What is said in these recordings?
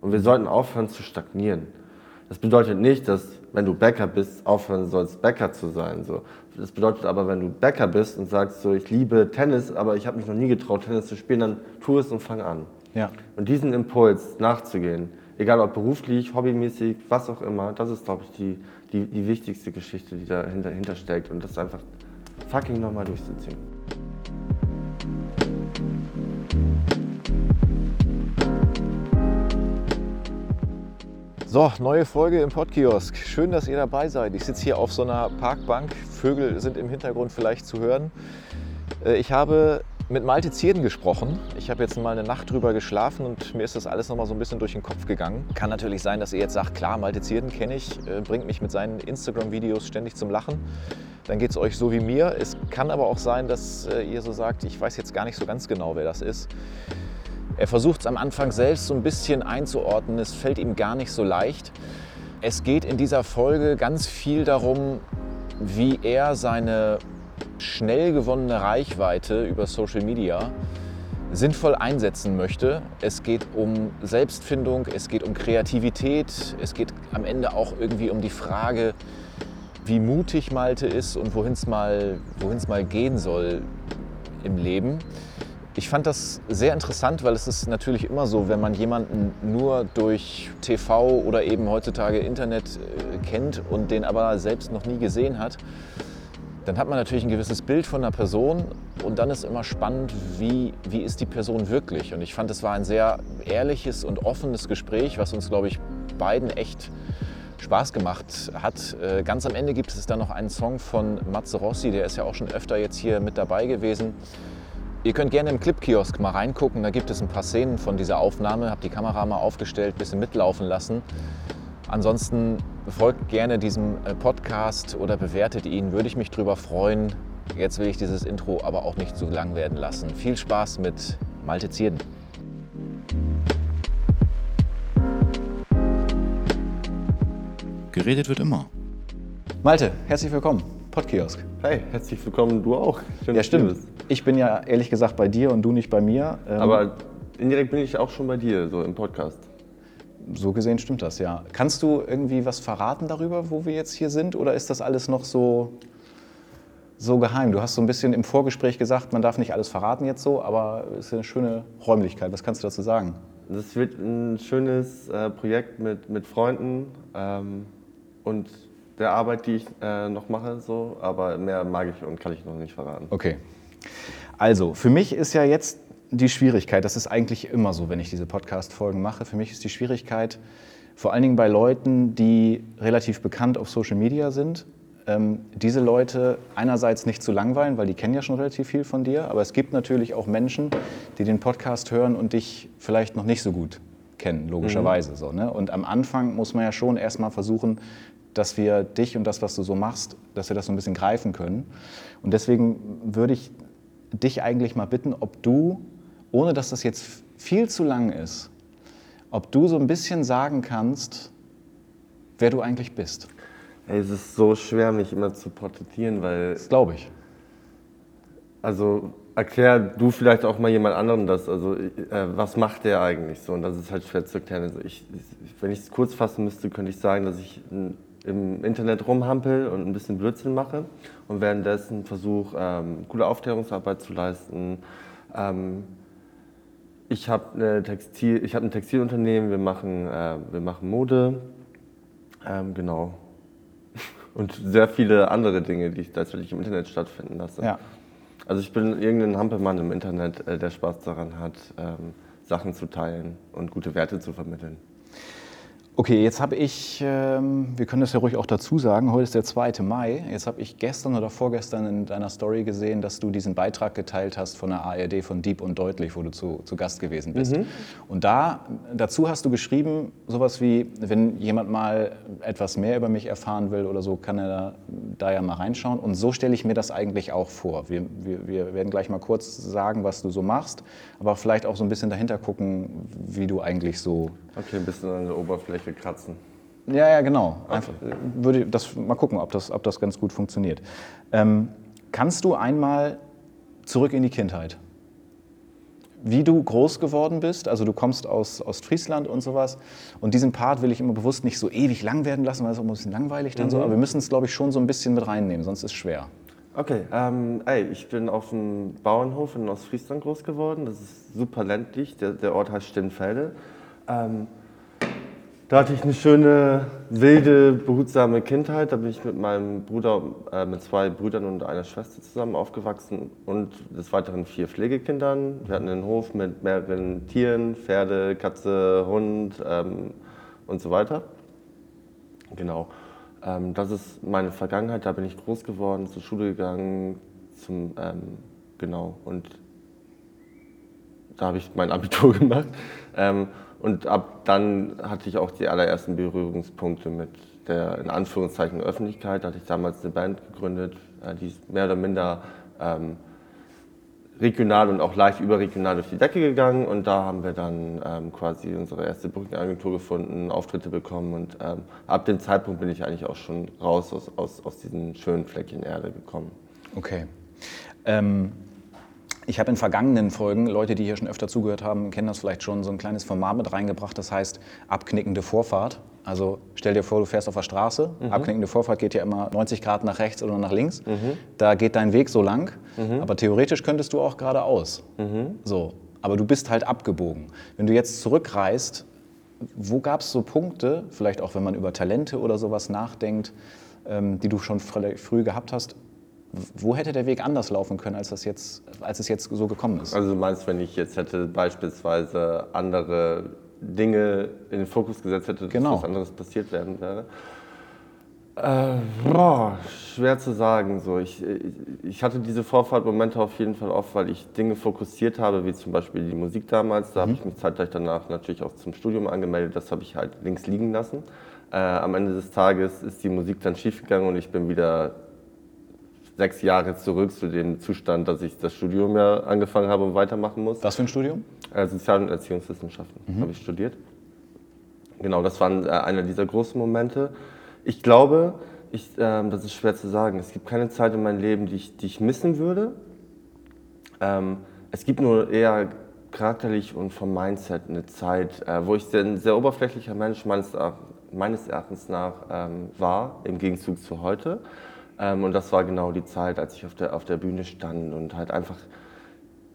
Und wir sollten aufhören zu stagnieren. Das bedeutet nicht, dass wenn du Bäcker bist, aufhören sollst, Bäcker zu sein. So. Das bedeutet aber, wenn du Bäcker bist und sagst, so, ich liebe Tennis, aber ich habe mich noch nie getraut, Tennis zu spielen, dann tu es und fang an. Ja. Und diesen Impuls nachzugehen, egal ob beruflich, hobbymäßig, was auch immer, das ist, glaube ich, die, die, die wichtigste Geschichte, die dahinter, dahinter steckt. Und das einfach fucking nochmal durchzuziehen. So, neue Folge im Podkiosk. Schön, dass ihr dabei seid. Ich sitze hier auf so einer Parkbank. Vögel sind im Hintergrund vielleicht zu hören. Äh, ich habe mit Malte Zierden gesprochen. Ich habe jetzt mal eine Nacht drüber geschlafen und mir ist das alles noch mal so ein bisschen durch den Kopf gegangen. Kann natürlich sein, dass ihr jetzt sagt, klar, Malte Zierden kenne ich, äh, bringt mich mit seinen Instagram-Videos ständig zum Lachen. Dann geht es euch so wie mir. Es kann aber auch sein, dass äh, ihr so sagt, ich weiß jetzt gar nicht so ganz genau, wer das ist. Er versucht es am Anfang selbst so ein bisschen einzuordnen. Es fällt ihm gar nicht so leicht. Es geht in dieser Folge ganz viel darum, wie er seine schnell gewonnene Reichweite über Social Media sinnvoll einsetzen möchte. Es geht um Selbstfindung, es geht um Kreativität, es geht am Ende auch irgendwie um die Frage, wie mutig Malte ist und wohin es mal, mal gehen soll im Leben. Ich fand das sehr interessant, weil es ist natürlich immer so, wenn man jemanden nur durch TV oder eben heutzutage Internet äh, kennt und den aber selbst noch nie gesehen hat, dann hat man natürlich ein gewisses Bild von einer Person und dann ist immer spannend, wie, wie ist die Person wirklich. Und ich fand, es war ein sehr ehrliches und offenes Gespräch, was uns, glaube ich, beiden echt Spaß gemacht hat. Äh, ganz am Ende gibt es dann noch einen Song von Matze Rossi, der ist ja auch schon öfter jetzt hier mit dabei gewesen. Ihr könnt gerne im Clipkiosk mal reingucken, da gibt es ein paar Szenen von dieser Aufnahme. Habt die Kamera mal aufgestellt, ein bisschen mitlaufen lassen. Ansonsten folgt gerne diesem äh, Podcast oder bewertet ihn, würde ich mich drüber freuen. Jetzt will ich dieses Intro aber auch nicht zu lang werden lassen. Viel Spaß mit Malte Zierden. Geredet wird immer. Malte, herzlich willkommen. Podkiosk. Hey, herzlich willkommen, du auch. Schön, ja, stimmt. Ich bin ja ehrlich gesagt bei dir und du nicht bei mir. Ähm, Aber indirekt bin ich auch schon bei dir, so im Podcast. So gesehen stimmt das, ja. Kannst du irgendwie was verraten darüber, wo wir jetzt hier sind? Oder ist das alles noch so, so geheim? Du hast so ein bisschen im Vorgespräch gesagt, man darf nicht alles verraten jetzt so, aber es ist eine schöne Räumlichkeit. Was kannst du dazu sagen? Das wird ein schönes äh, Projekt mit, mit Freunden ähm, und der Arbeit, die ich äh, noch mache, so, aber mehr mag ich und kann ich noch nicht verraten. Okay. Also, für mich ist ja jetzt die Schwierigkeit, das ist eigentlich immer so, wenn ich diese Podcast-Folgen mache, für mich ist die Schwierigkeit, vor allen Dingen bei Leuten, die relativ bekannt auf Social Media sind, ähm, diese Leute einerseits nicht zu langweilen, weil die kennen ja schon relativ viel von dir, aber es gibt natürlich auch Menschen, die den Podcast hören und dich vielleicht noch nicht so gut kennen, logischerweise. Mhm. So, ne? Und am Anfang muss man ja schon erstmal versuchen, dass wir dich und das, was du so machst, dass wir das so ein bisschen greifen können. Und deswegen würde ich dich eigentlich mal bitten, ob du, ohne dass das jetzt viel zu lang ist, ob du so ein bisschen sagen kannst, wer du eigentlich bist. Ey, es ist so schwer, mich immer zu porträtieren, weil. Das glaube ich. Also erklär du vielleicht auch mal jemand anderem das. Also äh, was macht der eigentlich so? Und das ist halt schwer zu erklären. Also ich, wenn ich es kurz fassen müsste, könnte ich sagen, dass ich ein im Internet rumhampel und ein bisschen Blödsinn mache und währenddessen versuche, ähm, gute Aufklärungsarbeit zu leisten. Ähm, ich habe Textil, hab ein Textilunternehmen, wir machen, äh, wir machen Mode, ähm, genau. Und sehr viele andere Dinge, die tatsächlich im Internet stattfinden lasse. Ja. Also ich bin irgendein Hampelmann im Internet, äh, der Spaß daran hat, ähm, Sachen zu teilen und gute Werte zu vermitteln. Okay, jetzt habe ich, ähm, wir können das ja ruhig auch dazu sagen, heute ist der 2. Mai. Jetzt habe ich gestern oder vorgestern in deiner Story gesehen, dass du diesen Beitrag geteilt hast von der ARD von Deep und Deutlich, wo du zu, zu Gast gewesen bist. Mhm. Und da, dazu hast du geschrieben, sowas wie, wenn jemand mal etwas mehr über mich erfahren will oder so, kann er da, da ja mal reinschauen. Und so stelle ich mir das eigentlich auch vor. Wir, wir, wir werden gleich mal kurz sagen, was du so machst, aber vielleicht auch so ein bisschen dahinter gucken, wie du eigentlich so Okay, ein bisschen an der Oberfläche kratzen. Ja, ja, genau. Einfach, würde das mal gucken, ob das, ob das ganz gut funktioniert. Ähm, kannst du einmal zurück in die Kindheit? wie du groß geworden bist. Also du kommst aus Ostfriesland und sowas. Und diesen Part will ich immer bewusst nicht so ewig lang werden lassen, weil es auch ein bisschen langweilig dann Mhm. so. Aber wir müssen es, glaube ich, schon so ein bisschen mit reinnehmen, sonst ist es schwer. Okay, ähm, ey, ich bin auf dem Bauernhof in Ostfriesland groß geworden. Das ist super ländlich. Der, der Ort heißt Stinnfelde. Ähm, da hatte ich eine schöne, wilde, behutsame Kindheit. Da bin ich mit meinem Bruder, äh, mit zwei Brüdern und einer Schwester zusammen aufgewachsen und des Weiteren vier Pflegekindern. Wir hatten einen Hof mit mehreren Tieren, Pferde, Katze, Hund ähm, und so weiter. Genau. Ähm, das ist meine Vergangenheit, da bin ich groß geworden, zur Schule gegangen, zum, ähm, genau, und da habe ich mein Abitur gemacht. Und ab dann hatte ich auch die allerersten Berührungspunkte mit der, in Anführungszeichen, Öffentlichkeit. Da hatte ich damals eine Band gegründet, äh, die ist mehr oder minder ähm, regional und auch leicht überregional durch die Decke gegangen und da haben wir dann ähm, quasi unsere erste Brückenagentur gefunden, Auftritte bekommen und ähm, ab dem Zeitpunkt bin ich eigentlich auch schon raus aus, aus, aus diesen schönen Fleckchen Erde gekommen. Okay. Ähm, ich habe in vergangenen Folgen, Leute, die hier schon öfter zugehört haben, kennen das vielleicht schon, so ein kleines Format mit reingebracht, das heißt abknickende Vorfahrt. Also stell dir vor, du fährst auf der Straße, abknickende Vorfahrt geht ja immer 90 Grad nach rechts oder nach links. Da geht dein Weg so lang, aber theoretisch könntest du auch geradeaus. So, aber du bist halt abgebogen. Wenn du jetzt zurückreist, wo gab es so Punkte, vielleicht auch wenn man über Talente oder sowas nachdenkt, ähm, die du schon fr- früh gehabt hast, wo hätte der Weg anders laufen können, als, das jetzt, als es jetzt so gekommen ist? Also du meinst, wenn ich jetzt hätte beispielsweise andere Dinge in den Fokus gesetzt hätte, dass Genau. was anderes passiert werden wäre? Äh, boah, schwer zu sagen. So. Ich, ich hatte diese Vorfahrtmomente auf jeden Fall oft, weil ich Dinge fokussiert habe, wie zum Beispiel die Musik damals. Da habe ich mich zeitgleich danach natürlich auch zum Studium angemeldet. Das habe ich halt links liegen lassen. Äh, am Ende des Tages ist die Musik dann schiefgegangen und ich bin wieder sechs Jahre zurück zu dem Zustand, dass ich das Studium ja angefangen habe und weitermachen muss. Was für ein Studium? Äh, Sozial- und Erziehungswissenschaften habe ich studiert. Genau, das waren äh, einer dieser großen Momente. Ich glaube, ich, ähm, das ist schwer zu sagen. Es gibt keine Zeit in meinem Leben, die ich, die ich missen würde. Ähm, es gibt nur eher charakterlich und vom Mindset eine Zeit, äh, wo ich sehr, ein sehr oberflächlicher Mensch meines, meines Erachtens nach ähm, war, im Gegenzug zu heute. Ähm, und das war genau die Zeit, als ich auf der, auf der Bühne stand und halt einfach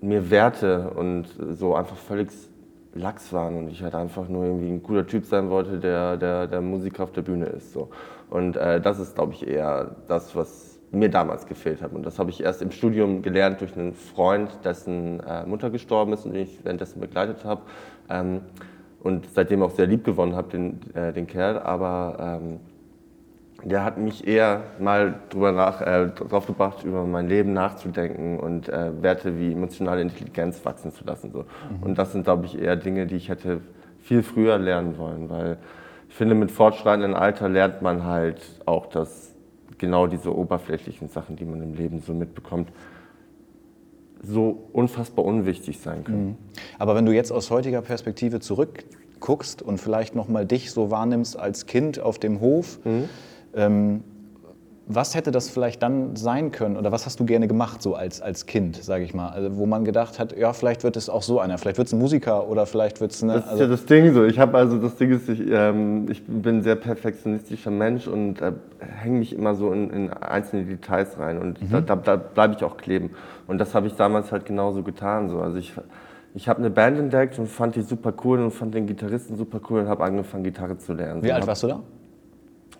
mir Werte und so einfach völlig lax waren und ich halt einfach nur irgendwie ein cooler Typ sein wollte, der, der, der Musiker auf der Bühne ist. So. Und äh, das ist, glaube ich, eher das, was mir damals gefehlt hat. Und das habe ich erst im Studium gelernt durch einen Freund, dessen äh, Mutter gestorben ist und den ich währenddessen begleitet habe. Ähm, und seitdem auch sehr lieb gewonnen habe, den, äh, den Kerl. Aber ähm, der hat mich eher mal drüber nach, äh, drauf gebracht, über mein Leben nachzudenken und äh, Werte wie emotionale Intelligenz wachsen zu lassen. So. Und das sind, glaube ich, eher Dinge, die ich hätte viel früher lernen wollen, weil ich finde, mit fortschreitendem Alter lernt man halt auch, dass genau diese oberflächlichen Sachen, die man im Leben so mitbekommt, so unfassbar unwichtig sein können. Aber wenn du jetzt aus heutiger Perspektive zurückguckst und vielleicht noch mal dich so wahrnimmst als Kind auf dem Hof, ähm, was hätte das vielleicht dann sein können oder was hast du gerne gemacht so als, als Kind, sage ich mal, also, wo man gedacht hat, ja, vielleicht wird es auch so einer, vielleicht wird es ein Musiker oder vielleicht wird es eine... Das ist ja das Ding so. Ich habe also das Ding ist, ich, ähm, ich bin ein sehr perfektionistischer Mensch und äh, hänge mich immer so in, in einzelne Details rein und da, da, da bleibe ich auch kleben. Und das habe ich damals halt genauso getan. So. Also ich, ich habe eine Band entdeckt und fand die super cool und fand den Gitarristen super cool und habe angefangen Gitarre zu lernen. Wie so, alt warst du da?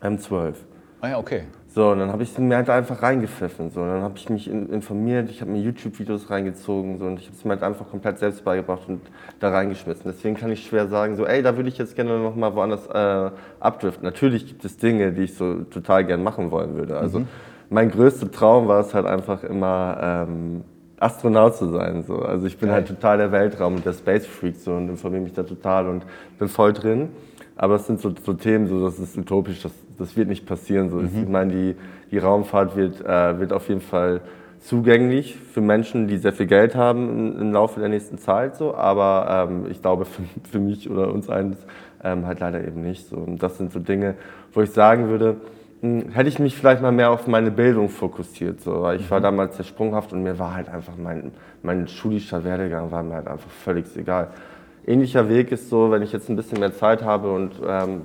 M12. Ah ja, okay. So, und dann habe ich mir halt einfach reingepfiffen. So. Und dann habe ich mich in, informiert, ich habe mir YouTube-Videos reingezogen so, und ich habe es mir halt einfach komplett selbst beigebracht und da reingeschmissen. Deswegen kann ich schwer sagen, so, ey, da würde ich jetzt gerne noch mal woanders äh, abdriften. Natürlich gibt es Dinge, die ich so total gern machen wollen würde. Also mein größter Traum war es halt einfach immer, ähm, Astronaut zu sein. So. Also ich bin Geil. halt total der Weltraum und der Space Freak so, und informiere mich da total und bin voll drin. Aber es sind so, so Themen, so, das ist utopisch, das, das wird nicht passieren. So. Ich meine, die, die Raumfahrt wird, äh, wird auf jeden Fall zugänglich für Menschen, die sehr viel Geld haben im, Laufe der nächsten Zeit. So. Aber ähm, ich glaube, für, für mich oder uns eins ähm, halt leider eben nicht. So. Und das sind so Dinge, wo ich sagen würde, hm, hätte ich mich vielleicht mal mehr auf meine Bildung fokussiert. So. Weil ich war damals sehr sprunghaft und mir war halt einfach mein, mein schulischer Werdegang war mir halt einfach völlig egal. Ähnlicher Weg ist so, wenn ich jetzt ein bisschen mehr Zeit habe und ähm,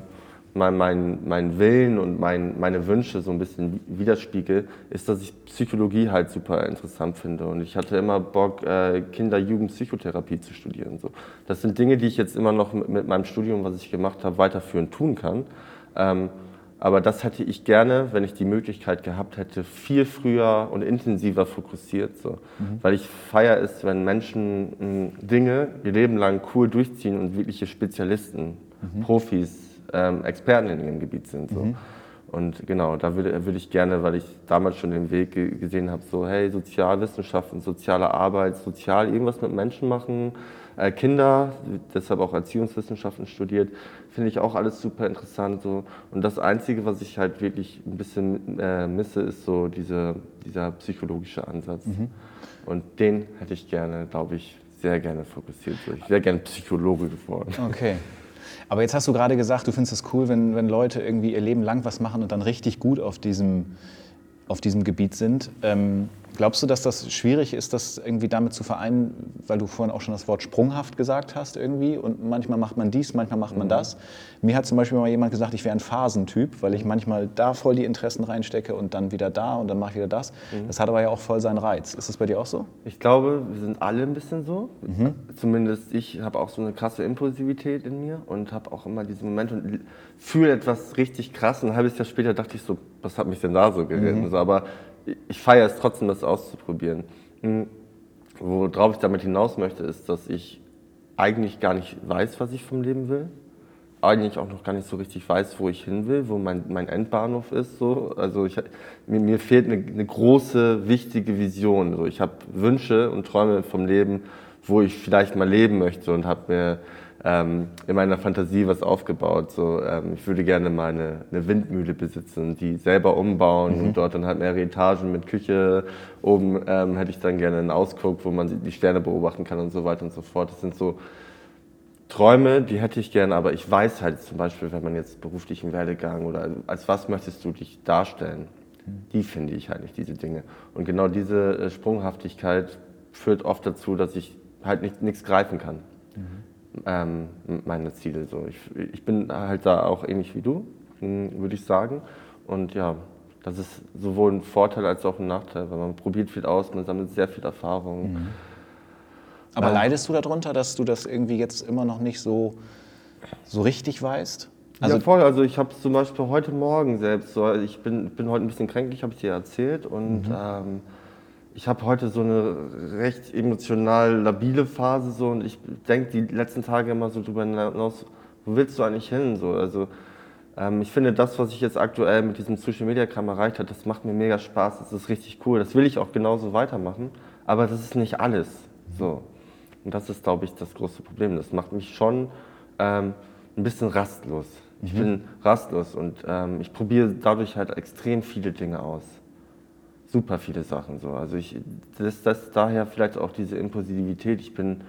mein, mein, mein Willen und mein, meine Wünsche so ein bisschen widerspiegel, ist, dass ich Psychologie halt super interessant finde. Und ich hatte immer Bock, äh, Kinder-Jugend-Psychotherapie zu studieren. So. Das sind Dinge, die ich jetzt immer noch mit, mit meinem Studium, was ich gemacht habe, weiterführend tun kann. Ähm, aber das hätte ich gerne, wenn ich die Möglichkeit gehabt hätte, viel früher und intensiver fokussiert. So. Mhm. Weil ich feiere es, wenn Menschen mh, Dinge ihr Leben lang cool durchziehen und wirkliche Spezialisten, mhm. Profis, ähm, Experten in ihrem Gebiet sind. So. Mhm. Und genau, da würde, würde ich gerne, weil ich damals schon den Weg gesehen habe, so hey, Sozialwissenschaften, soziale Arbeit, sozial irgendwas mit Menschen machen, Kinder, deshalb auch Erziehungswissenschaften studiert, finde ich auch alles super interessant. So. Und das Einzige, was ich halt wirklich ein bisschen äh, misse, ist so diese, dieser psychologische Ansatz. Mhm. Und den hätte ich gerne, glaube ich, sehr gerne fokussiert. Ich wäre gerne Psychologe geworden. Okay. Aber jetzt hast du gerade gesagt, du findest es cool, wenn, wenn Leute irgendwie ihr Leben lang was machen und dann richtig gut auf diesem, auf diesem Gebiet sind. Ähm, Glaubst du, dass das schwierig ist, das irgendwie damit zu vereinen, weil du vorhin auch schon das Wort sprunghaft gesagt hast irgendwie und manchmal macht man dies, manchmal macht man mhm. das. Mir hat zum Beispiel mal jemand gesagt, ich wäre ein Phasentyp, weil ich manchmal da voll die Interessen reinstecke und dann wieder da und dann mache ich wieder das. Mhm. Das hat aber ja auch voll seinen Reiz. Ist das bei dir auch so? Ich glaube, wir sind alle ein bisschen so. Mhm. Zumindest ich habe auch so eine krasse Impulsivität in mir und habe auch immer diese Momente und fühle etwas richtig krass. Und ein halbes Jahr später dachte ich so, was hat mich denn da so geritten? Mhm. So, aber ich feiere es trotzdem, das auszuprobieren. Hm, worauf ich damit hinaus möchte, ist, dass ich eigentlich gar nicht weiß, was ich vom Leben will. Eigentlich auch noch gar nicht so richtig weiß, wo ich hin will, wo mein, mein Endbahnhof ist. So. Also ich, mir, mir fehlt eine, eine, große, wichtige Vision. So. Ich habe Wünsche und Träume vom Leben, wo ich vielleicht mal leben möchte und habe mir ähm, in meiner Fantasie was aufgebaut. So, ähm, ich würde gerne mal eine, eine, Windmühle besitzen, die selber umbauen mhm. und dort dann halt mehrere Etagen mit Küche. Oben ähm, hätte ich dann gerne einen Ausguck, wo man die Sterne beobachten kann und so weiter und so fort. Das sind so Träume, die hätte ich gerne, aber ich weiß halt zum Beispiel, wenn man jetzt beruflichen Werdegang oder als was möchtest du dich darstellen, mhm. die finde ich halt nicht, diese Dinge. Und genau diese äh, Sprunghaftigkeit führt oft dazu, dass ich halt nicht, nichts greifen kann. Mhm ähm, meine Ziele. So. Ich, ich bin halt da auch ähnlich wie du, hm, würde ich sagen. Und ja, das ist sowohl ein Vorteil als auch ein Nachteil, weil man probiert viel aus, man sammelt sehr viel Erfahrung. Mhm. Aber ähm, leidest du darunter, dass du das irgendwie jetzt immer noch nicht so, so richtig weißt? Also ja, voll. Also ich habe zum Beispiel heute Morgen selbst so, ich bin, bin heute ein bisschen kränklich, habe ich dir erzählt und mhm. ähm, ich habe heute so eine recht emotional labile Phase so und ich denke die letzten Tage immer so drüber hinaus, wo willst du eigentlich hin? So, also ähm, ich finde das, was ich jetzt aktuell mit diesem Social Media Kram erreicht habe, das macht mir mega Spaß, das ist richtig cool, das will ich auch genauso weitermachen, aber das ist nicht alles. So. Und das ist, glaube ich, das große Problem. Das macht mich schon ähm, ein bisschen rastlos. Ich mhm. bin rastlos und ähm, ich probiere dadurch halt extrem viele Dinge aus super viele Sachen so. Also ich, das, das daher vielleicht auch diese Impulsivität. Ich bin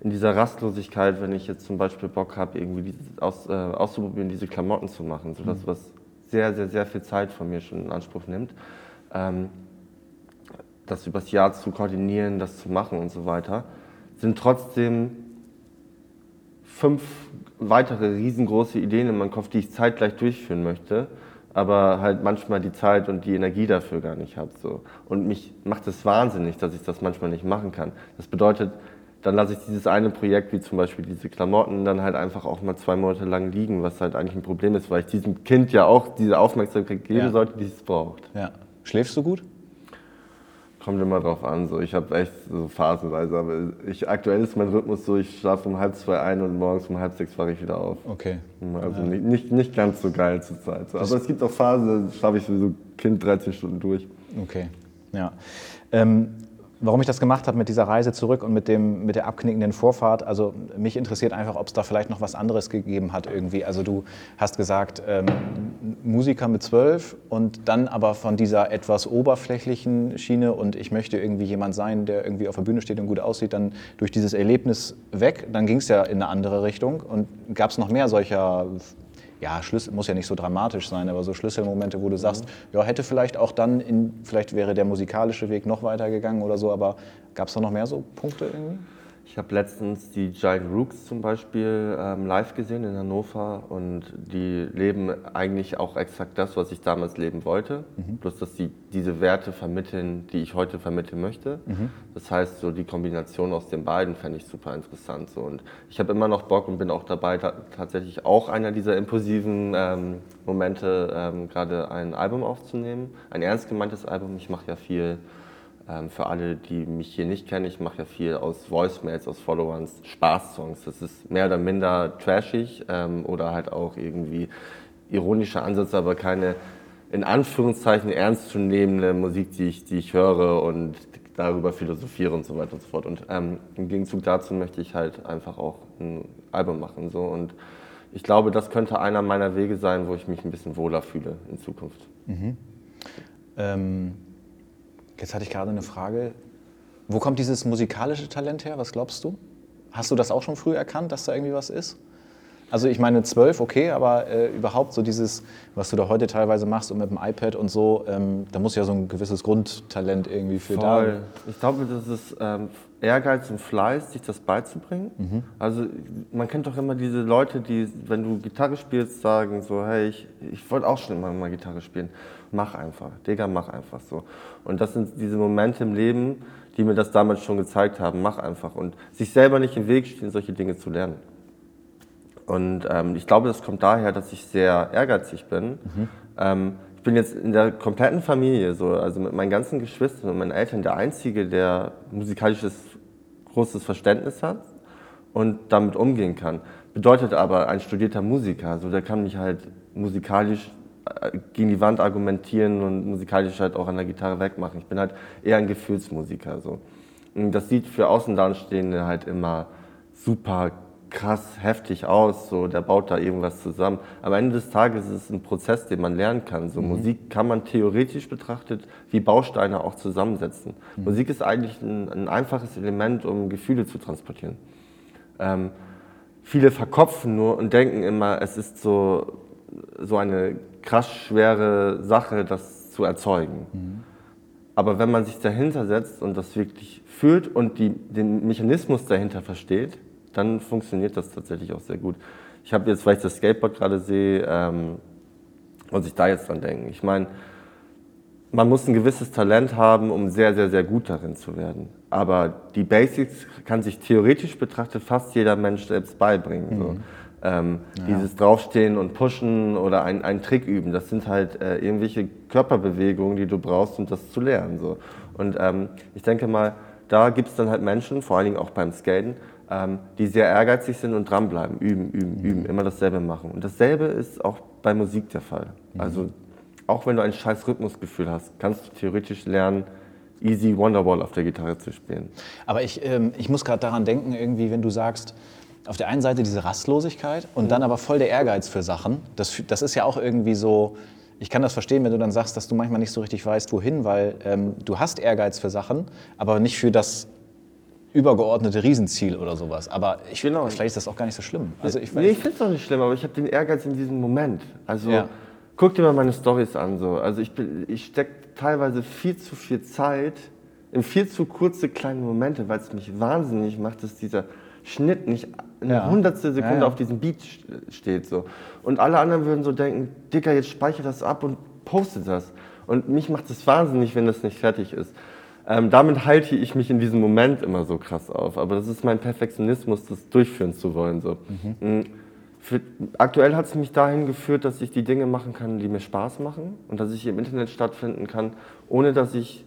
in dieser Rastlosigkeit, wenn ich jetzt zum Beispiel Bock habe, irgendwie aus, äh, auszuprobieren, diese Klamotten zu machen, so das, mhm. was sehr, sehr, sehr viel Zeit von mir schon in Anspruch nimmt, ähm, das übers Jahr zu koordinieren, das zu machen und so weiter, sind trotzdem fünf weitere riesengroße Ideen in meinem Kopf, die ich zeitgleich durchführen möchte aber halt manchmal die Zeit und die Energie dafür gar nicht habe. So. Und mich macht es wahnsinnig, dass ich das manchmal nicht machen kann. Das bedeutet, dann lasse ich dieses eine Projekt, wie zum Beispiel diese Klamotten, dann halt einfach auch mal zwei Monate lang liegen, was halt eigentlich ein Problem ist, weil ich diesem Kind ja auch diese Aufmerksamkeit geben ja. sollte, die es braucht. Ja. Schläfst du gut? Kommt immer drauf an. So. Ich habe echt so phasenweise, aber ich, aktuell ist mein Rhythmus so, ich schlafe um halb zwei ein und morgens um halb sechs wache ich wieder auf. Okay. Also ja. nicht, nicht, nicht ganz so geil zur Zeit. So. Aber es gibt auch Phasen, da schlafe ich so Kind 13 Stunden durch. Okay, ja. Ähm, warum ich das gemacht habe mit dieser Reise zurück und mit, dem, mit der abknickenden Vorfahrt, also mich interessiert einfach, ob es da vielleicht noch was anderes gegeben hat irgendwie. Also du hast gesagt, ähm, Musiker mit zwölf und dann aber von dieser etwas oberflächlichen Schiene und ich möchte irgendwie jemand sein, der irgendwie auf der Bühne steht und gut aussieht, dann durch dieses Erlebnis weg, dann ging es ja in eine andere Richtung. Und gab es noch mehr solcher ja, Schlüssel, muss ja nicht so dramatisch sein, aber so Schlüsselmomente, wo du sagst, ja, hätte vielleicht auch dann, in, vielleicht wäre der musikalische Weg noch weitergegangen oder so, aber gab es da noch mehr so Punkte irgendwie? Ich habe letztens die Giant Rooks zum Beispiel ähm, live gesehen in Hannover und die leben eigentlich auch exakt das, was ich damals leben wollte. Mhm. Bloß, dass sie diese Werte vermitteln, die ich heute vermitteln möchte. Mhm. Das heißt, so die Kombination aus den beiden fände ich super interessant. So. Und ich habe immer noch Bock und bin auch dabei, ta tatsächlich auch einer dieser impulsiven ähm, Momente, ähm, gerade ein Album aufzunehmen. Ein ernst gemeintes Album. Ich mache ja viel ähm, für alle, die mich hier nicht kennen, ich mache ja viel aus Voicemails, aus Followers, Spaßsongs. Das ist mehr oder minder trashig ähm, oder halt auch irgendwie ironischer Ansatz, aber keine in Anführungszeichen ernstzunehmende Musik, die ich, die ich höre und darüber philosophiere und so weiter und so fort. Und ähm, im Gegenzug dazu möchte ich halt einfach auch ein Album machen. So. Und ich glaube, das könnte einer meiner Wege sein, wo ich mich ein bisschen wohler fühle in Zukunft. Mhm. Ähm Jetzt hatte ich gerade eine Frage. Wo kommt dieses musikalische Talent her? Was glaubst du? Hast du das auch schon früh erkannt, dass da irgendwie was ist? Also ich meine zwölf, okay, aber äh, überhaupt so dieses, was du da heute teilweise machst und mit dem iPad und so, ähm, da muss ja so ein gewisses Grundtalent irgendwie für Voll. da. Ich glaube, das ist ähm, Ehrgeiz und Fleiß, sich das beizubringen. Mhm. Also man kennt doch immer diese Leute, die, wenn du Gitarre spielst, sagen so, hey, ich, ich wollte auch schon immer mal Gitarre spielen. Mach einfach, Digga, mach einfach so. Und das sind diese Momente im Leben, die mir das damals schon gezeigt haben. Mach einfach und sich selber nicht im Weg stehen, solche Dinge zu lernen. Und ähm, ich glaube, das kommt daher, dass ich sehr ehrgeizig bin. Mhm. Ähm, ich bin jetzt in der kompletten Familie, so, also mit meinen ganzen Geschwistern und meinen Eltern, der Einzige, der musikalisches großes Verständnis hat und damit umgehen kann. Bedeutet aber, ein studierter Musiker, so, der kann mich halt musikalisch äh, gegen die Wand argumentieren und musikalisch halt auch an der Gitarre wegmachen. Ich bin halt eher ein Gefühlsmusiker. So. Und das sieht für Außendarstehende halt immer super krass heftig aus, so der baut da irgendwas zusammen. Am Ende des Tages ist es ein Prozess, den man lernen kann. So mhm. Musik kann man theoretisch betrachtet wie Bausteine auch zusammensetzen. Mhm. Musik ist eigentlich ein, ein, einfaches Element, um Gefühle zu transportieren. Ähm, viele verkopfen nur und denken immer, es ist so, so eine krass schwere Sache, das zu erzeugen. Mhm. Aber wenn man sich dahinter setzt und das wirklich fühlt und die, den Mechanismus dahinter versteht, dann funktioniert das tatsächlich auch sehr gut. Ich habe jetzt, weil ich das Skateboard gerade sehe, ähm, muss ich da jetzt dran denken. Ich meine, man muss ein gewisses Talent haben, um sehr, sehr, sehr gut darin zu werden. Aber die Basics kann sich theoretisch betrachtet fast jeder Mensch selbst beibringen. Mhm. So. Ähm, ja. Dieses Draufstehen und Pushen oder ein, einen Trick üben, das sind halt äh, irgendwelche Körperbewegungen, die du brauchst, um das zu lernen. So. Und ähm, ich denke mal, da gibt es dann halt Menschen, vor allen Dingen auch beim Skaten, die sehr ehrgeizig sind und dranbleiben, üben, üben, mhm. üben, immer dasselbe machen. Und dasselbe ist auch bei Musik der Fall. Mhm. Also auch wenn du ein scheiß Rhythmusgefühl hast, kannst du theoretisch lernen, easy Wonderwall auf der Gitarre zu spielen. Aber ich, ähm, ich muss gerade daran denken, irgendwie, wenn du sagst, auf der einen Seite diese Rastlosigkeit und mhm. dann aber voll der Ehrgeiz für Sachen. Das, das ist ja auch irgendwie so, ich kann das verstehen, wenn du dann sagst, dass du manchmal nicht so richtig weißt, wohin, weil ähm, du hast Ehrgeiz für Sachen, aber nicht für das übergeordnete Riesenziel oder sowas. Aber ich, genau. vielleicht ist das auch gar nicht so schlimm. Also ich, nee, ich finde es auch nicht schlimm, aber ich habe den Ehrgeiz in diesem Moment. Also ja. guck dir mal meine Stories an. So. Also ich, ich stecke teilweise viel zu viel Zeit in viel zu kurze kleine Momente, weil es mich wahnsinnig macht, dass dieser Schnitt nicht eine ja. hundertstel Sekunde ja, ja. auf diesem Beat steht. So. Und alle anderen würden so denken, Dicker, jetzt speichere das ab und poste das. Und mich macht es wahnsinnig, wenn das nicht fertig ist. Ähm, damit halte ich mich in diesem Moment immer so krass auf. Aber das ist mein Perfektionismus, das durchführen zu wollen. So. Mhm. Mm, für, aktuell hat es mich dahin geführt, dass ich die Dinge machen kann, die mir Spaß machen und dass ich im Internet stattfinden kann, ohne dass ich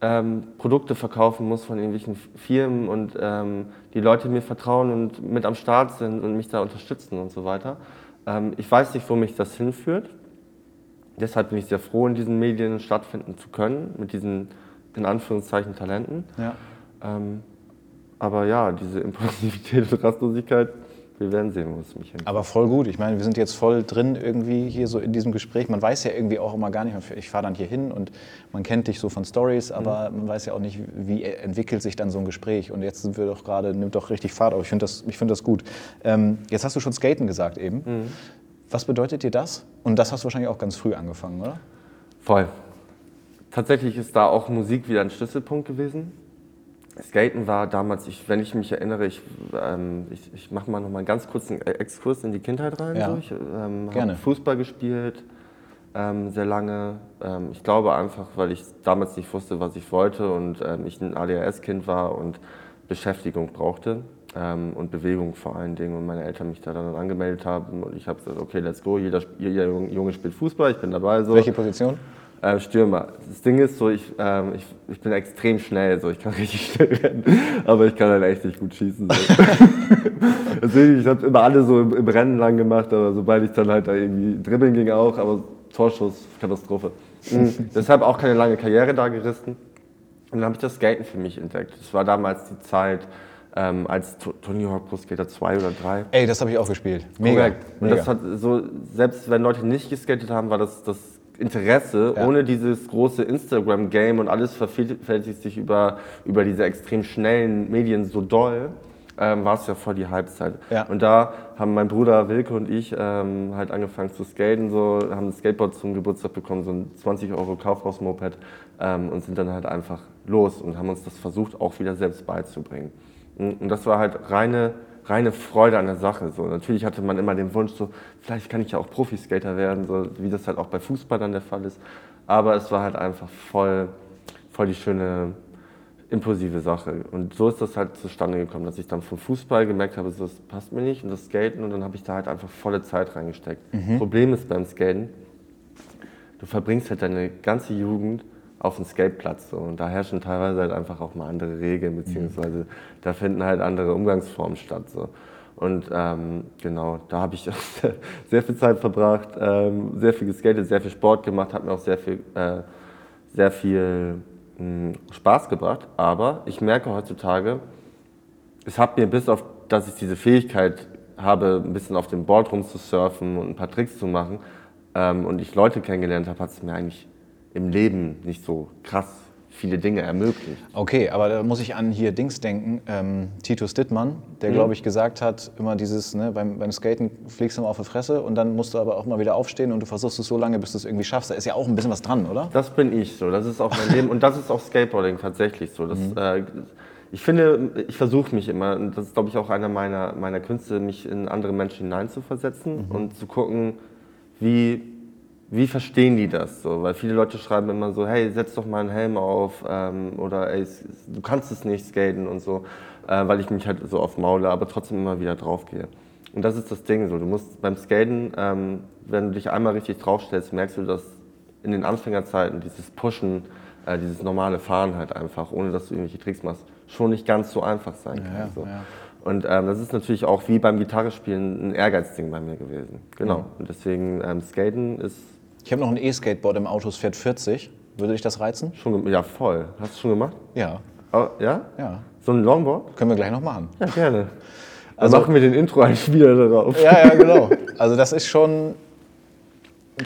ähm, Produkte verkaufen muss von irgendwelchen Firmen und ähm, die Leute mir vertrauen und mit am Start sind und mich da unterstützen und so weiter. Ähm, ich weiß nicht, wo mich das hinführt. Deshalb bin ich sehr froh, in diesen Medien stattfinden zu können, mit diesen in Anführungszeichen Talenten. Ja. Ähm, aber ja, diese Impulsivität und Rastlosigkeit, wir werden sehen, wo es mich hinkommt. Aber voll gut. Ich meine, wir sind jetzt voll drin irgendwie hier so in diesem Gespräch. Man weiß ja irgendwie auch immer gar nicht, ich fahre dann hier hin und man kennt dich so von Stories, aber mhm. man weiß ja auch nicht, wie entwickelt sich dann so ein Gespräch. Und jetzt sind wir doch gerade, nimmt doch richtig Fahrt auf. Ich finde das, find das gut. Ähm, jetzt hast du schon Skaten gesagt eben. Mhm. Was bedeutet dir das? Und das hast du wahrscheinlich auch ganz früh angefangen, oder? Voll. Tatsächlich ist da auch Musik wieder ein Schlüsselpunkt gewesen. Skaten war damals, ich, wenn ich mich erinnere, ich, ähm, ich, ich mache mal noch mal einen ganz kurzen Exkurs in die Kindheit rein. Ja. So. Ich ähm, habe Fußball gespielt, ähm, sehr lange. Ähm, ich glaube einfach, weil ich damals nicht wusste, was ich wollte und ähm, ich ein ADHS-Kind war und Beschäftigung brauchte ähm, und Bewegung vor allen Dingen und meine Eltern mich da dann angemeldet haben und ich habe gesagt, okay, let's go, jeder, jeder Junge spielt Fußball, ich bin dabei. So. Welche Position? Äh, Stürmer. Das Ding ist so, ich, ähm, ich, ich bin extrem schnell, so ich kann richtig schnell rennen, aber ich kann halt echt nicht gut schießen. So. Deswegen, ich habe immer alle so im, im Rennen lang gemacht, aber sobald ich dann halt da irgendwie dribbeln ging auch, aber Torschuss, Katastrophe. Mhm. Deshalb auch keine lange Karriere da gerissen. Und dann habe ich das Skaten für mich entdeckt. Das war damals die Zeit, ähm, als To- Tony Hawk Pro Skater 2 oder 3. Ey, das habe ich auch gespielt. Mega. Korrekt. Und Mega. das hat so, selbst wenn Leute nicht geskatet haben, war das das Interesse, Ja. ohne dieses große Instagram-Game und alles vervielfältigt sich über, über diese extrem schnellen Medien so doll, ähm, war es ja voll die Halbzeit. Ja. Und da haben mein Bruder Wilke und ich ähm, halt angefangen zu skaten, so, haben ein Skateboard zum Geburtstag bekommen, so ein 20 Euro Kaufhaus-Moped ähm, und sind dann halt einfach los und haben uns das versucht auch wieder selbst beizubringen. Und das war halt reine, reine Freude an der Sache. So. Natürlich hatte man immer den Wunsch, so, vielleicht kann ich ja auch Profiskater werden, so, wie das halt auch bei Fußball dann der Fall ist. Aber es war halt einfach voll, voll die schöne, impulsive Sache. Und so ist das halt zustande gekommen, dass ich dann vom Fußball gemerkt habe, so, das passt mir nicht und das Skaten und dann habe ich da halt einfach volle Zeit reingesteckt. Problem ist beim Skaten, du verbringst halt deine ganze Jugend auf dem Skateplatz so, und da herrschen teilweise halt einfach auch mal andere Regeln, beziehungsweise da finden halt andere Umgangsformen statt. So. Und ähm, genau, da habe ich sehr viel Zeit verbracht, ähm, sehr viel geskatet, sehr viel Sport gemacht, hat mir auch sehr viel, äh, sehr viel mh, Spaß gebracht. Aber ich merke heutzutage, es hat mir bis auf, dass ich diese Fähigkeit habe, ein bisschen auf dem Board rumzusurfen und ein paar Tricks zu machen ähm, und ich Leute kennengelernt habe, hat es mir eigentlich im Leben nicht so krass viele Dinge ermöglicht. Okay, aber da muss ich an hier Dings denken, ähm, Titus Dittmann, der, glaube ich, gesagt hat, immer dieses, ne, beim, beim Skaten fliegst du mal auf die Fresse und dann musst du aber auch mal wieder aufstehen und du versuchst es so lange, bis du es irgendwie schaffst. Da ist ja auch ein bisschen was dran, oder? Das bin ich so, das ist auch mein Leben und das ist auch Skateboarding tatsächlich so. Das, äh, ich finde, ich versuche mich immer, und das ist glaube ich auch einer meiner, meiner Künste, mich in andere Menschen hineinzuversetzen und zu gucken, wie, wie verstehen die das so. Weil viele Leute schreiben immer so, hey, setz doch mal einen Helm auf ähm, oder ey, du kannst es nicht skaten und so, äh, weil ich mich halt so oft maule, aber trotzdem immer wieder draufgehe. Und das ist das Ding so, du musst beim Skaten, ähm, wenn du dich einmal richtig draufstellst, merkst du, dass in den Anfängerzeiten dieses Pushen, äh, dieses normale Fahren halt einfach, ohne dass du irgendwelche Tricks machst, schon nicht ganz so einfach sein kann. ja, so. ja. Und ähm, das ist natürlich auch wie beim Gitarrespielen ein Ehrgeizding bei mir gewesen. Genau. Und deswegen ähm, Skaten ist Ich habe noch ein E-Skateboard im Auto, es fährt 40. Würde dich das reizen? schon, ja voll. Hast du schon gemacht? Ja, Oh, ja? ja. So ein Longboard? Können wir gleich noch machen. Ja, gerne. Dann Also- machen wir den Intro-Einspieler darauf. Ja, ja, genau. Also das ist schon,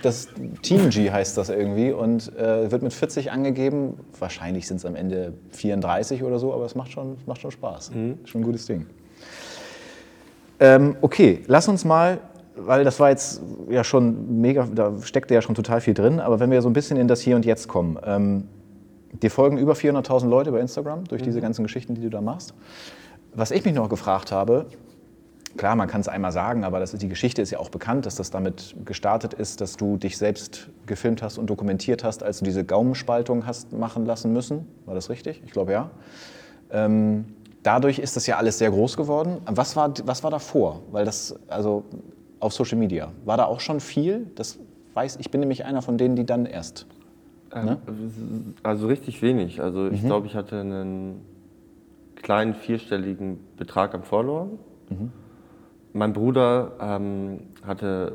das Team G heißt das irgendwie und äh, wird mit 40 angegeben. Wahrscheinlich sind es am Ende 34 oder so, aber es macht schon, macht schon Spaß. Schon ein gutes Ding. Ähm, okay, lass uns mal, weil das war jetzt ja schon mega, da steckte ja schon total viel drin, aber wenn wir so ein bisschen in das Hier und Jetzt kommen. Ähm, dir folgen über 400.000 Leute bei Instagram durch diese ganzen Geschichten, die du da machst. Was ich mich noch gefragt habe, Klar, man kann es einmal sagen, aber das die Geschichte ist ja auch bekannt, dass das damit gestartet ist, dass du dich selbst gefilmt hast und dokumentiert hast, als du diese Gaumenspaltung hast machen lassen müssen. War das richtig? Ich glaube ja. Ähm, dadurch ist das ja alles sehr groß geworden. Was war, was war davor? Weil das, also auf Social Media, war da auch schon viel? Das weiß ich, bin nämlich einer von denen, die dann erst. Ne? Also richtig wenig. Also ich glaube, ich hatte einen kleinen vierstelligen Betrag an Followern. Mein Bruder ähm, hatte,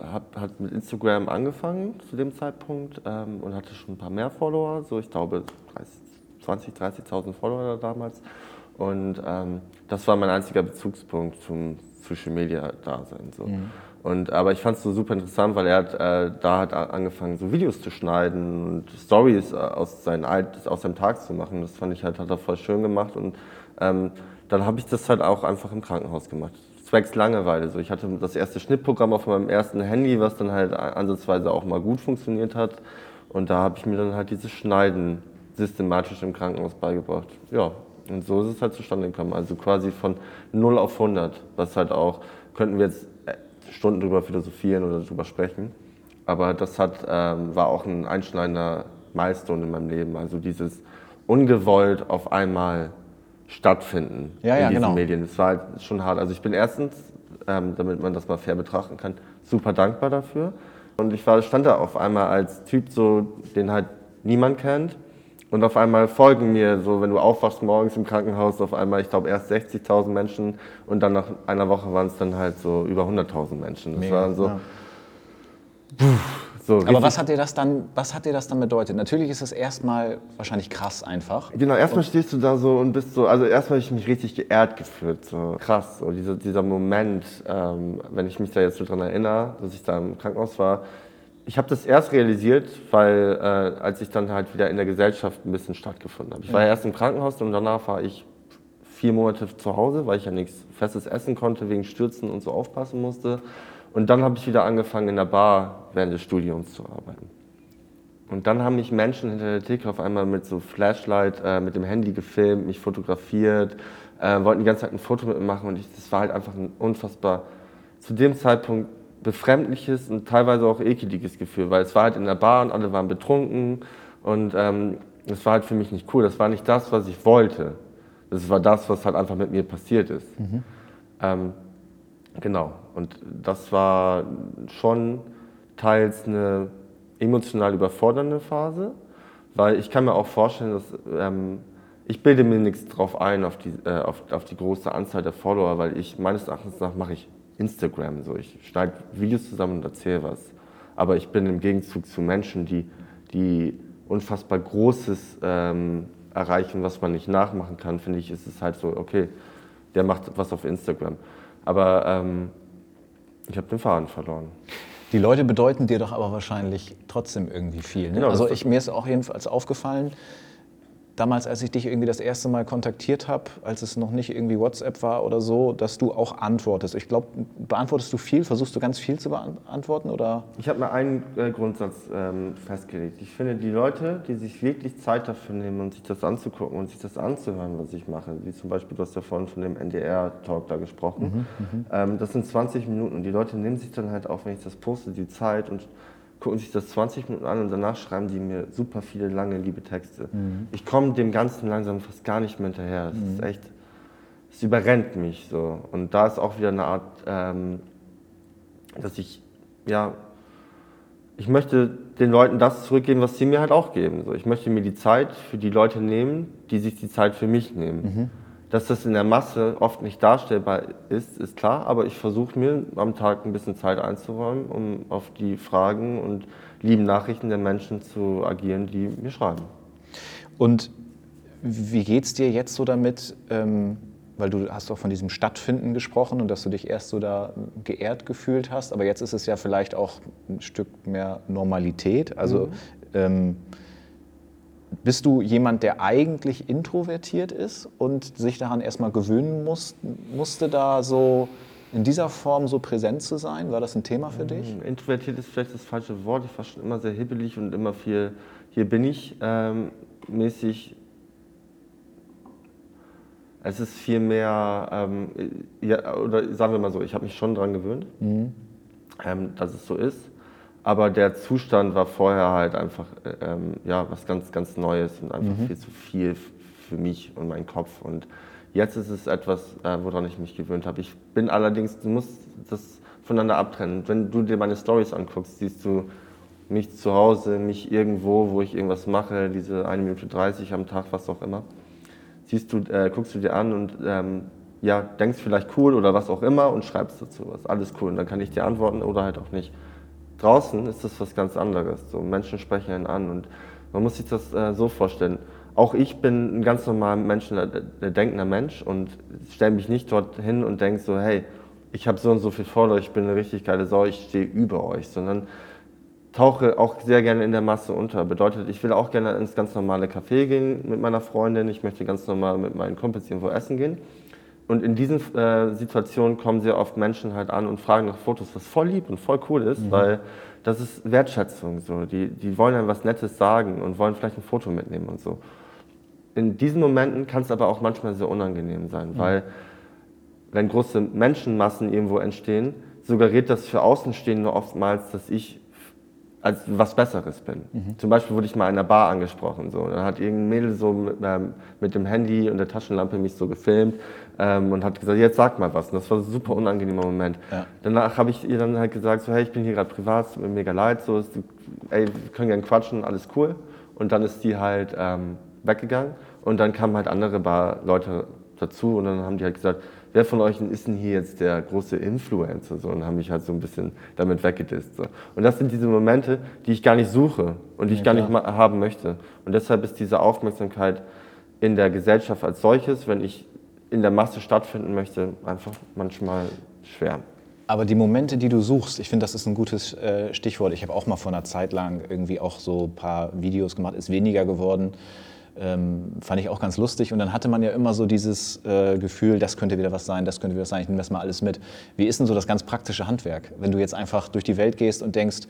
hat, hat mit Instagram angefangen zu dem Zeitpunkt ähm, und hatte schon ein paar mehr Follower, so ich glaube 30, 20, 30.000 Follower damals. Und ähm, das war mein einziger Bezugspunkt zum Social Media Dasein. So. Und, aber ich fand es so super interessant, weil er hat, äh, da hat angefangen, so Videos zu schneiden und Stories äh, aus, seinen aus seinem Tag zu machen. Das fand ich halt, hat er voll schön gemacht. Und ähm, dann habe ich das halt auch einfach im Krankenhaus gemacht. zwecks Langeweile. So, ich hatte das erste Schnittprogramm auf meinem ersten Handy, was dann halt ansatzweise auch mal gut funktioniert hat. Und da habe ich mir dann halt dieses Schneiden systematisch im Krankenhaus beigebracht. Ja, und so ist es halt zustande gekommen. Also quasi von 0 auf 100, was halt auch, könnten wir jetzt äh, Stunden drüber philosophieren oder drüber sprechen. Aber das hat, ähm, war auch ein einschneidender Milestone in meinem Leben. Also dieses ungewollt auf einmal stattfinden ja, ja, in diesen genau. Medien. Das war halt schon hart. Also ich bin erstens, ähm, damit man das mal fair betrachten kann, super dankbar dafür. Und ich war, stand da auf einmal als Typ, so, den halt niemand kennt. Und auf einmal folgen mir, so wenn du aufwachst morgens im Krankenhaus, auf einmal, ich glaube, erst 60.000 Menschen und dann nach einer Woche waren es dann halt so über 100.000 Menschen. Das Mega, war so, ja. so Aber was hat dir das dann, was hat dir das dann bedeutet? Natürlich ist es erstmal wahrscheinlich krass einfach. Genau, erstmal stehst du da so und bist so, also erstmal habe ich mich richtig geehrt gefühlt, so krass, so dieser, dieser Moment, ähm, wenn ich mich da jetzt so dran erinnere, dass ich da im Krankenhaus war. Ich habe das erst realisiert, weil äh, als ich dann halt wieder in der Gesellschaft ein bisschen stattgefunden habe. Ich war ja erst im Krankenhaus und danach war ich vier Monate zu Hause, weil ich ja nichts Festes essen konnte, wegen Stürzen und so aufpassen musste. Und dann habe ich wieder angefangen in der Bar während des Studiums zu arbeiten. Und dann haben mich Menschen hinter der Theke auf einmal mit so Flashlight, äh, mit dem Handy gefilmt, mich fotografiert, äh, wollten die ganze Zeit ein Foto mit mir machen und ich, das war halt einfach ein unfassbar, zu dem Zeitpunkt befremdliches und teilweise auch ekeliges Gefühl, weil es war halt in der Bar und alle waren betrunken und ähm, das war halt für mich nicht cool. Das war nicht das, was ich wollte. Das war das, was halt einfach mit mir passiert ist. Ähm, genau. Und das war schon teils eine emotional überfordernde Phase, weil ich kann mir auch vorstellen, dass ähm, ich bilde mir nichts drauf ein auf die, äh, auf, auf die große Anzahl der Follower, weil ich meines Erachtens nach mache ich Instagram so. Ich schneide Videos zusammen und erzähle was. Aber ich bin im Gegenzug zu Menschen, die, die unfassbar Großes ähm, erreichen, was man nicht nachmachen kann, finde ich, ist es halt so, okay, der macht was auf Instagram. Aber ähm, ich habe den Faden verloren. Die Leute bedeuten dir doch aber wahrscheinlich trotzdem irgendwie viel. Ne? Genau, also ich, mir ist auch jedenfalls aufgefallen, damals, als ich dich irgendwie das erste Mal kontaktiert habe, als es noch nicht irgendwie WhatsApp war oder so, dass du auch antwortest. Ich glaube, beantwortest du viel? Versuchst du ganz viel zu beantworten? Oder? Ich habe mir einen äh, Grundsatz ähm, festgelegt. Ich finde, die Leute, die sich wirklich Zeit dafür nehmen und sich das anzugucken und sich das anzuhören, was ich mache, wie zum Beispiel, du hast ja vorhin von dem NDR-Talk da gesprochen, ähm, das sind 20 Minuten und die Leute nehmen sich dann halt auch, wenn ich das poste, die Zeit und gucken sich das 20 Minuten an und danach schreiben die mir super viele lange, liebe Texte. Ich komme dem Ganzen langsam fast gar nicht mehr hinterher. Das ist echt, es überrennt mich so. Und da ist auch wieder eine Art, ähm, dass ich, ja, ich möchte den Leuten das zurückgeben, was sie mir halt auch geben. So, ich möchte mir die Zeit für die Leute nehmen, die sich die Zeit für mich nehmen. Dass das in der Masse oft nicht darstellbar ist, ist klar, aber ich versuche mir am Tag ein bisschen Zeit einzuräumen, um auf die Fragen und lieben Nachrichten der Menschen zu agieren, die mir schreiben. Und wie geht's dir jetzt so damit? Ähm, weil du hast auch von diesem Stattfinden gesprochen und dass du dich erst so da geehrt gefühlt hast, aber jetzt ist es ja vielleicht auch ein Stück mehr Normalität. Also ähm, bist du jemand, der eigentlich introvertiert ist und sich daran erstmal gewöhnen muss, musste, da so in dieser Form so präsent zu sein? War das ein Thema für dich? Hm, Introvertiert ist vielleicht das falsche Wort. Ich war schon immer sehr hibbelig und immer viel, hier bin ich ähm, mäßig. Es ist viel mehr, ähm, ja, oder sagen wir mal so, ich habe mich schon daran gewöhnt, ähm, dass es so ist. Aber der Zustand war vorher halt einfach äh, ähm, ja, was ganz, ganz Neues und einfach viel zu viel für mich und meinen Kopf. Und jetzt ist es etwas, äh, woran ich mich gewöhnt habe. Ich bin allerdings, du musst das voneinander abtrennen. Wenn du dir meine Stories anguckst, siehst du mich zu Hause, mich irgendwo, wo ich irgendwas mache, diese 1 Minute 30 am Tag, was auch immer. Siehst du, äh, guckst du dir an und ähm, ja, denkst vielleicht cool oder was auch immer und schreibst dazu was. Alles cool. Und dann kann ich dir antworten oder halt auch nicht. Draußen ist das was ganz anderes. So, Menschen sprechen einen an und man muss sich das äh, so vorstellen. Auch ich bin ein ganz normaler Mensch, ein äh, denkender Mensch und stelle mich nicht dort hin und denke so, hey, ich habe so und so viel Follower, ich bin eine richtig geile Sau, ich stehe über euch, sondern tauche auch sehr gerne in der Masse unter. Bedeutet, ich will auch gerne ins ganz normale Café gehen mit meiner Freundin, ich möchte ganz normal mit meinen Kumpels irgendwo essen gehen. Und in diesen äh, Situationen kommen sehr oft Menschen halt an und fragen nach Fotos, was voll lieb und voll cool ist, weil das ist Wertschätzung. So. Die, die wollen dann was Nettes sagen und wollen vielleicht ein Foto mitnehmen und so. In diesen Momenten kann es aber auch manchmal sehr unangenehm sein, weil wenn große Menschenmassen irgendwo entstehen, suggeriert das für Außenstehende oftmals, dass ich als was Besseres bin. Zum Beispiel wurde ich mal in einer Bar angesprochen. So. Dann hat irgendein Mädel so mit, ähm, mit dem Handy und der Taschenlampe mich so gefilmt ähm, und hat gesagt, jetzt sag mal was. Und das war ein super unangenehmer Moment. Ja. Danach habe ich ihr dann halt gesagt, so, hey, ich bin hier gerade privat, es tut mir mega leid, so, ist, ey, wir können gerne quatschen, alles cool. Und dann ist die halt ähm, weggegangen und dann kamen halt andere Bar Leute dazu und dann haben die halt gesagt, wer von euch ist denn hier jetzt der große Influencer? So, und haben mich halt so ein bisschen damit weggedisst. So. Und das sind diese Momente, die ich gar nicht suche und die ich gar nicht ma- haben möchte. Und deshalb ist diese Aufmerksamkeit in der Gesellschaft als solches, wenn ich in der Masse stattfinden möchte, einfach manchmal schwer. Aber die Momente, die du suchst, ich finde, das ist ein gutes äh, Stichwort. Ich habe auch mal vor einer Zeit lang irgendwie auch so ein paar Videos gemacht, ist weniger geworden. Ähm, fand ich auch ganz lustig. Und dann hatte man ja immer so dieses äh, Gefühl, das könnte wieder was sein, das könnte wieder was sein, ich nehme das mal alles mit. Wie ist denn so das ganz praktische Handwerk? Wenn du jetzt einfach durch die Welt gehst und denkst,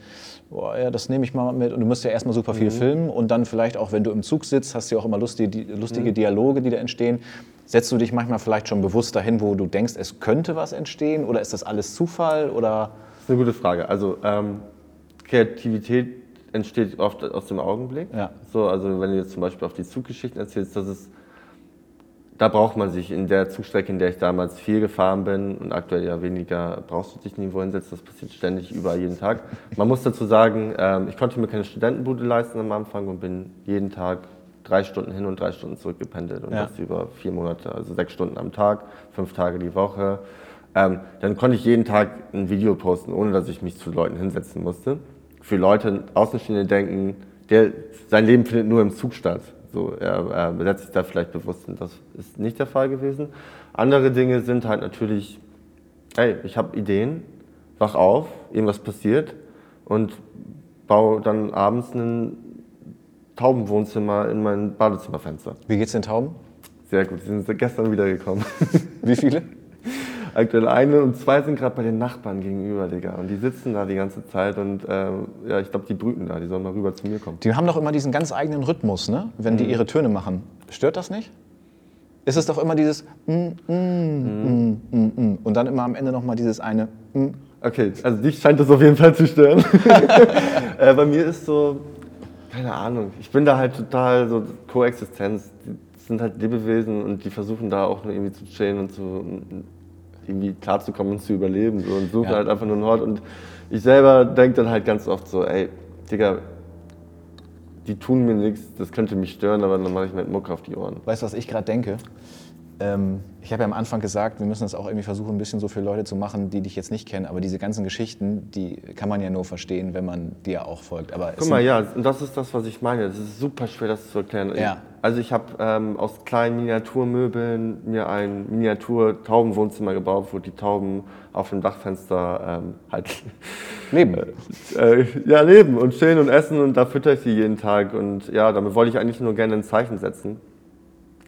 boah, ja, das nehme ich mal mit. Und du musst ja erstmal super viel filmen und dann vielleicht auch, wenn du im Zug sitzt, hast du ja auch immer lustige, die- lustige Dialoge, die da entstehen. Setzt du dich manchmal vielleicht schon bewusst dahin, wo du denkst, es könnte was entstehen? Oder ist das alles Zufall? Oder Das ist eine gute Frage. Also ähm, Kreativität entsteht oft aus dem Augenblick. Ja. So, also wenn du jetzt zum Beispiel auf die Zuggeschichten erzählst, das ist, da braucht man sich in der Zugstrecke, in der ich damals viel gefahren bin und aktuell ja weniger, brauchst du dich nirgendwo hinsetzen. Das passiert ständig, überall, jeden Tag. Man muss dazu sagen, ähm, ich konnte mir keine Studentenbude leisten am Anfang und bin jeden Tag drei Stunden hin und drei Stunden zurück gependelt und Ja. das über vier Monate, also sechs Stunden am Tag, fünf Tage die Woche. Ähm, dann konnte ich jeden Tag ein Video posten, ohne dass ich mich zu Leuten hinsetzen musste. Für Leute, Außenstehende denken, der, sein Leben findet nur im Zug statt. So, er, er setzt sich da vielleicht bewusst hin. Das ist nicht der Fall gewesen. Andere Dinge sind halt natürlich, hey, ich habe Ideen, wach auf, irgendwas passiert und baue dann abends ein Taubenwohnzimmer in mein Badezimmerfenster. wie geht's den Tauben? Sehr gut, die sind gestern wieder gekommen. Wie viele? Aktuell eine und zwei sind gerade bei den Nachbarn gegenüber, Digga. Und die sitzen da die ganze Zeit und ähm, ja, ich glaube, die brüten da. Die sollen mal rüber zu mir kommen. Die haben doch immer diesen ganz eigenen Rhythmus, ne? wenn die ihre Töne machen. Stört das nicht? Ist es doch immer dieses mm, mm, mm, mm, mm. und dann immer am Ende noch mal dieses eine mm. Okay, also dich scheint das auf jeden Fall zu stören. äh, bei mir ist so, keine Ahnung, ich bin da halt total so Koexistenz. Die sind halt Lebewesen und die versuchen da auch nur irgendwie zu chillen und zu irgendwie klarzukommen und zu überleben so, und suchen Ja. halt einfach nur einen Ort. Und ich selber denke dann halt ganz oft so, ey, Digga, die tun mir nichts, das könnte mich stören, aber dann mache ich mir halt Muck auf die Ohren. Weißt du, was ich gerade denke? Ähm, ich habe ja am Anfang gesagt, wir müssen das auch irgendwie versuchen, ein bisschen so für Leute zu machen, die dich jetzt nicht kennen. Aber diese ganzen Geschichten, die kann man ja nur verstehen, wenn man dir auch folgt. Aber es Guck mal, ja, und das ist das, was ich meine. Das ist super schwer, das zu erklären. Ja. Also ich habe ähm, aus kleinen Miniaturmöbeln mir ein Miniatur-Taubenwohnzimmer gebaut, wo die Tauben auf dem Dachfenster ähm, halt Leben. äh, ja, leben und chillen und essen und da fütter ich sie jeden Tag. Und ja, damit wollte ich eigentlich nur gerne ein Zeichen setzen.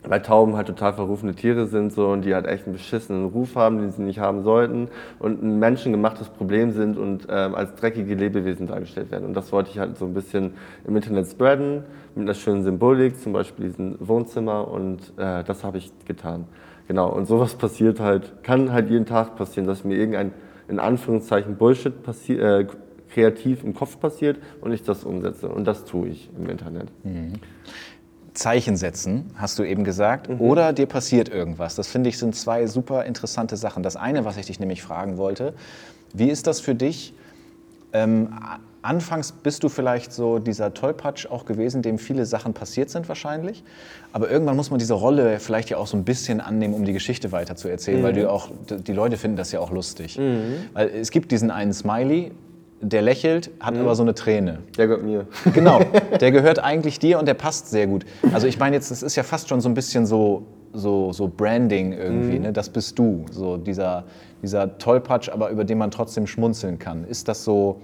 Weil Tauben halt total verrufene Tiere sind so und die halt echt einen beschissenen Ruf haben, den sie nicht haben sollten und ein menschengemachtes Problem sind und ähm, als dreckige Lebewesen dargestellt werden. Und das wollte ich halt so ein bisschen im Internet spreaden, mit einer schönen Symbolik, zum Beispiel diesen Wohnzimmer und äh, das habe ich getan. Genau, und sowas passiert halt, kann halt jeden Tag passieren, dass mir irgendein, in Anführungszeichen, Bullshit passi- äh, kreativ im Kopf passiert und ich das umsetze. Und das tue ich im Internet. Zeichen setzen, hast du eben gesagt, Mhm. oder dir passiert irgendwas. Das finde ich sind zwei super interessante Sachen. Das eine, was ich dich nämlich fragen wollte, wie ist das für dich? Ähm, anfangs bist du vielleicht so dieser Tollpatsch auch gewesen, dem viele Sachen passiert sind wahrscheinlich. Aber irgendwann muss man diese Rolle vielleicht ja auch so ein bisschen annehmen, um die Geschichte weiter zu erzählen, weil du auch, die Leute finden das ja auch lustig. Weil es gibt diesen einen Smiley, der lächelt, hat aber so eine Träne. Der gehört mir. Genau, der gehört eigentlich dir und der passt sehr gut. Also ich meine jetzt, das ist ja fast schon so ein bisschen so, so, so Branding irgendwie, ne? das bist du, so dieser, dieser Tollpatsch, aber über den man trotzdem schmunzeln kann. Ist das so,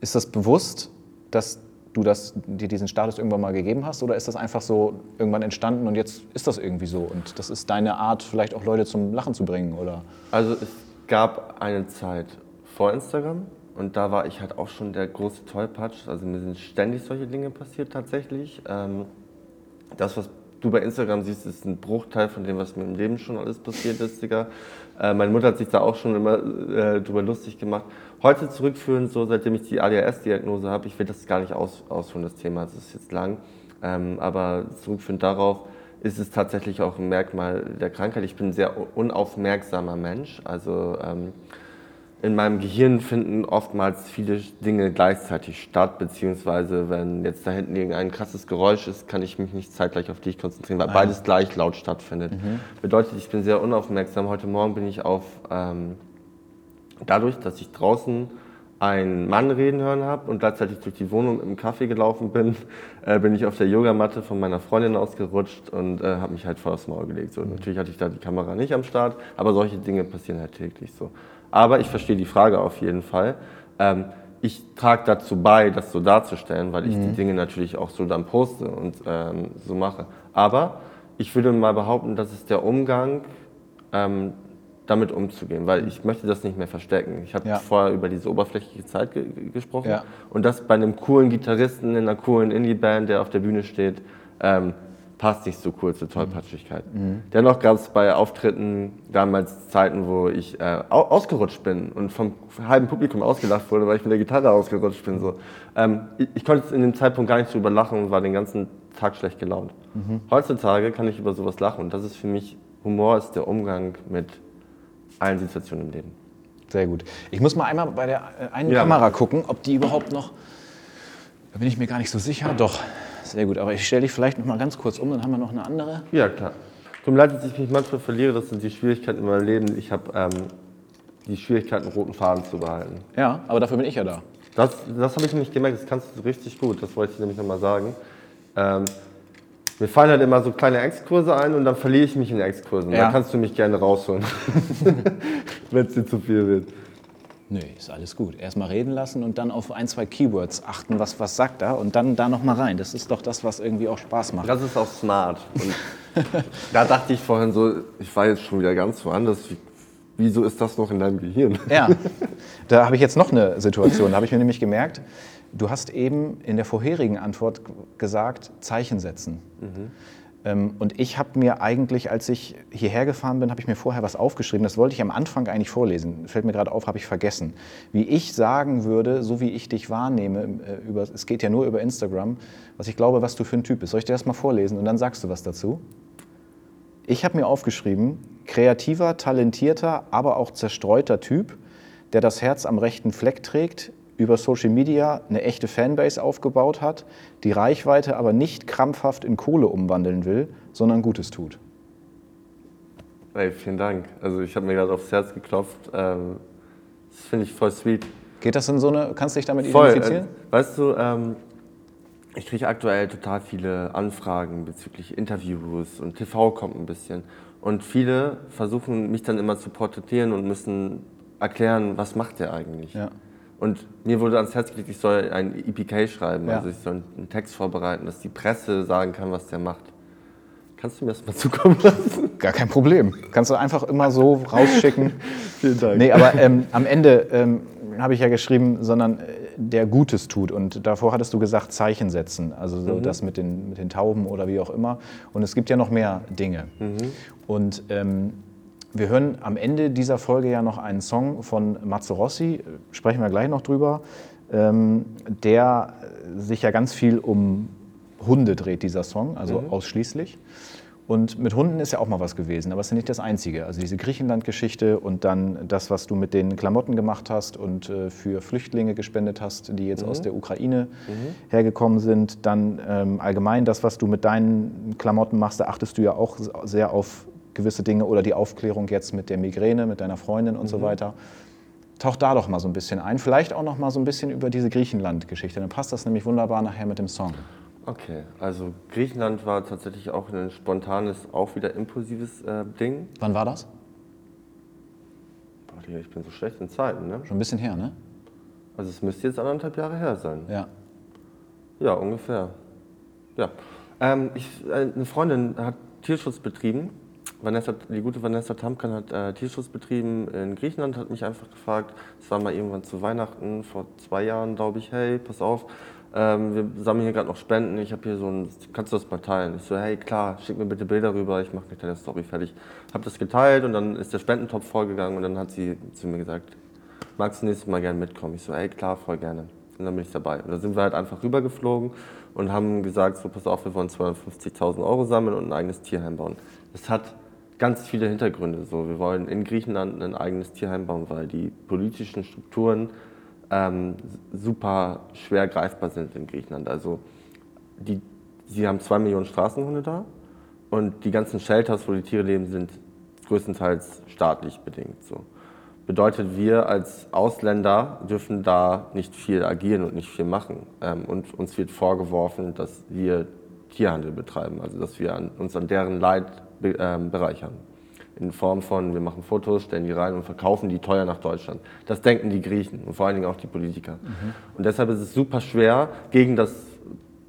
ist das bewusst, dass du das, dir diesen Status irgendwann mal gegeben hast? Oder ist das einfach so irgendwann entstanden und jetzt ist das irgendwie so? Und das ist deine Art, vielleicht auch Leute zum Lachen zu bringen? Oder? Also es gab eine Zeit vor Instagram und da war ich halt auch schon der große Tollpatsch. Also mir sind ständig solche Dinge passiert tatsächlich. Ähm, das, was du bei Instagram siehst, ist ein Bruchteil von dem, was mir im Leben schon alles passiert ist, Digga. Äh, meine Mutter hat sich da auch schon immer äh, drüber lustig gemacht. Heute zurückführen, so seitdem ich die ADHS-Diagnose habe, ich will das gar nicht aus, ausführen, das Thema, das ist jetzt lang. Ähm, aber zurückführend darauf ist es tatsächlich auch ein Merkmal der Krankheit. Ich bin ein sehr unaufmerksamer Mensch. Also ähm, in meinem Gehirn finden oftmals viele Dinge gleichzeitig statt, beziehungsweise wenn jetzt da hinten irgendein krasses Geräusch ist, kann ich mich nicht zeitgleich auf dich konzentrieren, weil ah, beides gleich laut stattfindet. Mhm. Bedeutet, ich bin sehr unaufmerksam. Heute Morgen bin ich auf, ähm, dadurch, dass ich draußen einen Mann reden hören habe und gleichzeitig durch die Wohnung im Kaffee gelaufen bin, äh, bin ich auf der Yogamatte von meiner Freundin ausgerutscht und äh, habe mich halt voll aufs Maul gelegt. So, mhm. Natürlich hatte ich da die Kamera nicht am Start, aber solche Dinge passieren halt täglich so. Aber ich verstehe die Frage auf jeden Fall. Ähm, ich trage dazu bei, das so darzustellen, weil ich mhm. die Dinge natürlich auch so dann poste und ähm, so mache. Aber ich würde mal behaupten, das ist der Umgang, ähm, damit umzugehen, weil ich möchte das nicht mehr verstecken. Ich habe ja. vorher über diese oberflächliche Zeit ge gesprochen ja. und das bei einem coolen Gitarristen in einer coolen Indie-Band, der auf der Bühne steht, ähm, passt nicht so cool zur Tollpatschigkeit. Mhm. Dennoch gab es bei Auftritten damals Zeiten, wo ich äh, ausgerutscht bin und vom halben Publikum ausgelacht wurde, weil ich mit der Gitarre ausgerutscht bin. So. Ähm, ich, ich, konnte in dem Zeitpunkt gar nicht drüber lachen und war den ganzen Tag schlecht gelaunt. Mhm. Heutzutage kann ich über sowas lachen und das ist für mich, Humor ist der Umgang mit allen Situationen im Leben. Sehr gut. Ich muss mal einmal bei der äh, einen ja. Kamera gucken, ob die überhaupt noch, da bin ich mir gar nicht so sicher, doch, sehr gut, aber ich stelle dich vielleicht noch mal ganz kurz um, dann haben wir noch eine andere. Ja, klar. Tut mir leid, dass ich mich manchmal verliere, das sind die Schwierigkeiten in meinem Leben. Ich habe ähm, die Schwierigkeiten, einen roten Faden zu behalten. Ja, aber dafür bin ich ja da. Das, das habe ich nämlich gemerkt, das kannst du richtig gut, das wollte ich nämlich noch mal sagen. Ähm, mir fallen halt immer so kleine Exkurse ein und dann verliere ich mich in Exkursen. Ja. Da kannst du mich gerne rausholen, wenn es dir zu viel wird. Nö, ist alles gut. Erstmal reden lassen und dann auf ein, zwei Keywords achten, was, was sagt er und dann da nochmal rein. Das ist doch das, was irgendwie auch Spaß macht. Das ist auch smart. Und da dachte ich vorhin so, ich war jetzt schon wieder ganz woanders. Wie, wieso ist das noch in deinem Gehirn? Ja, da habe ich jetzt noch eine Situation. Da habe ich mir nämlich gemerkt, du hast eben in der vorherigen Antwort gesagt, Zeichen setzen. Mhm. Ähm, und ich habe mir eigentlich, als ich hierher gefahren bin, habe ich mir vorher was aufgeschrieben. Das wollte ich am Anfang eigentlich vorlesen. Fällt mir gerade auf, habe ich vergessen. Wie ich sagen würde, so wie ich dich wahrnehme, äh, über, es geht ja nur über Instagram, was ich glaube, was du für ein Typ bist. Soll ich dir das mal vorlesen und dann sagst du was dazu? Ich habe mir aufgeschrieben, kreativer, talentierter, aber auch zerstreuter Typ, der das Herz am rechten Fleck trägt, über Social Media eine echte Fanbase aufgebaut hat, die Reichweite aber nicht krampfhaft in Kohle umwandeln will, sondern Gutes tut. Hey, vielen Dank. Also ich habe mir gerade aufs Herz geklopft. Ähm, das finde ich voll sweet. Geht das in so eine, kannst du dich damit voll, identifizieren? Äh, weißt du, ähm, ich kriege aktuell total viele Anfragen bezüglich Interviews und TV kommt ein bisschen. Und viele versuchen mich dann immer zu porträtieren und müssen erklären, was macht der eigentlich. Ja. Und mir wurde ans Herz gelegt, ich soll ein EPK schreiben, ja. also ich soll einen Text vorbereiten, dass die Presse sagen kann, was der macht. Kannst du mir das mal zukommen lassen? Gar kein Problem. Kannst du einfach immer so rausschicken. Vielen Dank. Nee, aber ähm, am Ende ähm, habe ich ja geschrieben, sondern äh, der Gutes tut. Und davor hattest du gesagt, Zeichen setzen. Also so mhm. das mit den, mit den Tauben oder wie auch immer. Und es gibt ja noch mehr Dinge. Mhm. Und ähm, wir hören am Ende dieser Folge ja noch einen Song von Mazzo Rossi, sprechen wir gleich noch drüber, ähm, der sich ja ganz viel um Hunde dreht, dieser Song, also mhm. ausschließlich. Und mit Hunden ist ja auch mal was gewesen, aber es ist ja nicht das Einzige. Also diese Griechenland-Geschichte und dann das, was du mit den Klamotten gemacht hast und äh, für Flüchtlinge gespendet hast, die jetzt mhm. aus der Ukraine mhm. hergekommen sind. Dann ähm, allgemein das, was du mit deinen Klamotten machst, da achtest du ja auch sehr auf gewisse Dinge oder die Aufklärung jetzt mit der Migräne, mit deiner Freundin und mhm. so weiter. Tauch da doch mal so ein bisschen ein. Vielleicht auch noch mal so ein bisschen über diese Griechenland-Geschichte. Dann passt das nämlich wunderbar nachher mit dem Song. Okay, also Griechenland war tatsächlich auch ein spontanes, auch wieder impulsives äh, Ding. Wann war das? Boah, ich bin so schlecht in Zeiten, ne? Schon ein bisschen her, ne? Also es müsste jetzt anderthalb Jahre her sein. Ja. Ja, ungefähr. Ja. Ähm, ich, äh, eine Freundin hat Tierschutz betrieben. Vanessa, die gute Vanessa Tamkan hat äh, Tierschutz betrieben in Griechenland, hat mich einfach gefragt, es war mal irgendwann zu Weihnachten, vor zwei Jahren, glaube ich, hey, pass auf, ähm, wir sammeln hier gerade noch Spenden, ich habe hier so ein, kannst du das mal teilen? Ich so, hey, klar, schick mir bitte Bilder rüber, ich mache eine kleine Story fertig. Habe das geteilt und dann ist der Spendentopf vollgegangen und dann hat sie zu mir gesagt, magst du nächstes Mal gerne mitkommen? Ich so, hey, klar, voll gerne. Und dann bin ich dabei. Und da sind wir halt einfach rübergeflogen und haben gesagt, so pass auf, wir wollen 250.000 Euro sammeln und ein eigenes Tierheim bauen. Das hat ganz viele Hintergründe. So, wir wollen in Griechenland ein eigenes Tierheim bauen, weil die politischen Strukturen ähm, super schwer greifbar sind in Griechenland. Also die, sie haben zwei Millionen Straßenhunde da und die ganzen Shelters, wo die Tiere leben, sind größtenteils staatlich bedingt. So. Bedeutet, wir als Ausländer dürfen da nicht viel agieren und nicht viel machen. Ähm, und uns wird vorgeworfen, dass wir Tierhandel betreiben, also dass wir an, uns an deren Leid be, ähm, bereichern. In Form von, wir machen Fotos, stellen die rein und verkaufen die teuer nach Deutschland. Das denken die Griechen und vor allen Dingen auch die Politiker. Mhm. Und deshalb ist es super schwer, gegen das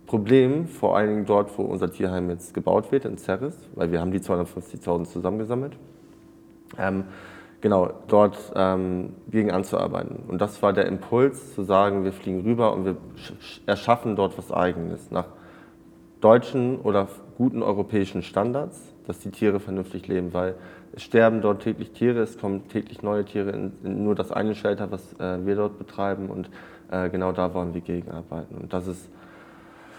Problem, vor allen Dingen dort, wo unser Tierheim jetzt gebaut wird, in Ceres, weil wir haben die 250.000 zusammengesammelt, ähm, genau, dort ähm, gegen anzuarbeiten. Und das war der Impuls, zu sagen, wir fliegen rüber und wir erschaffen dort was Eigenes, nach deutschen oder guten europäischen Standards, dass die Tiere vernünftig leben, weil es sterben dort täglich Tiere, es kommen täglich neue Tiere in, in nur das eine Shelter, was äh, wir dort betreiben und äh, genau da wollen wir gegenarbeiten. Und das ist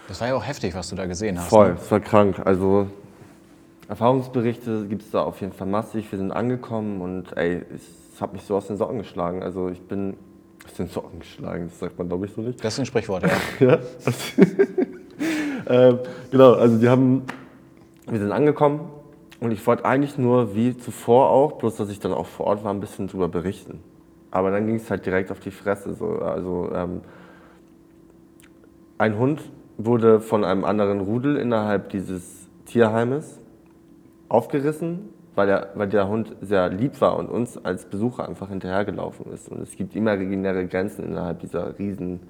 das war ja auch heftig, was du da gesehen hast. Voll, ne? es war krank. Also Erfahrungsberichte gibt es da auf jeden Fall massig. Wir sind angekommen und ey, es hat mich so aus den Socken geschlagen. Also ich bin aus den Socken geschlagen, das sagt man glaube ich so nicht. Das ist ein Sprichwort, ja. ja. ähm, genau, also die haben, wir sind angekommen und ich wollte eigentlich nur, wie zuvor auch, bloß dass ich dann auch vor Ort war, ein bisschen drüber berichten. Aber dann ging es halt direkt auf die Fresse. So. Also ähm, ein Hund wurde von einem anderen Rudel innerhalb dieses Tierheimes aufgerissen, weil der, weil der Hund sehr lieb war und uns als Besucher einfach hinterhergelaufen ist. Und es gibt imaginäre Grenzen innerhalb dieser riesen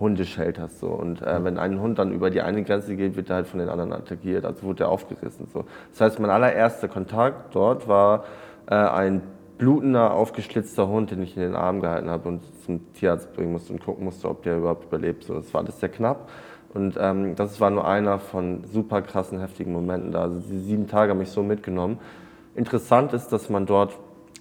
Hundeshelters. So. Und äh, wenn ein Hund dann über die eine Grenze geht, wird er halt von den anderen attackiert. Also wurde er aufgerissen. So. Das heißt, mein allererster Kontakt dort war äh, ein blutender, aufgeschlitzter Hund, den ich in den Arm gehalten habe und zum Tierarzt bringen musste und gucken musste, ob der überhaupt überlebt. So. Das war alles sehr knapp. Und ähm, das war nur einer von super krassen, heftigen Momenten da. Also die sieben Tage haben mich so mitgenommen. Interessant ist, dass man dort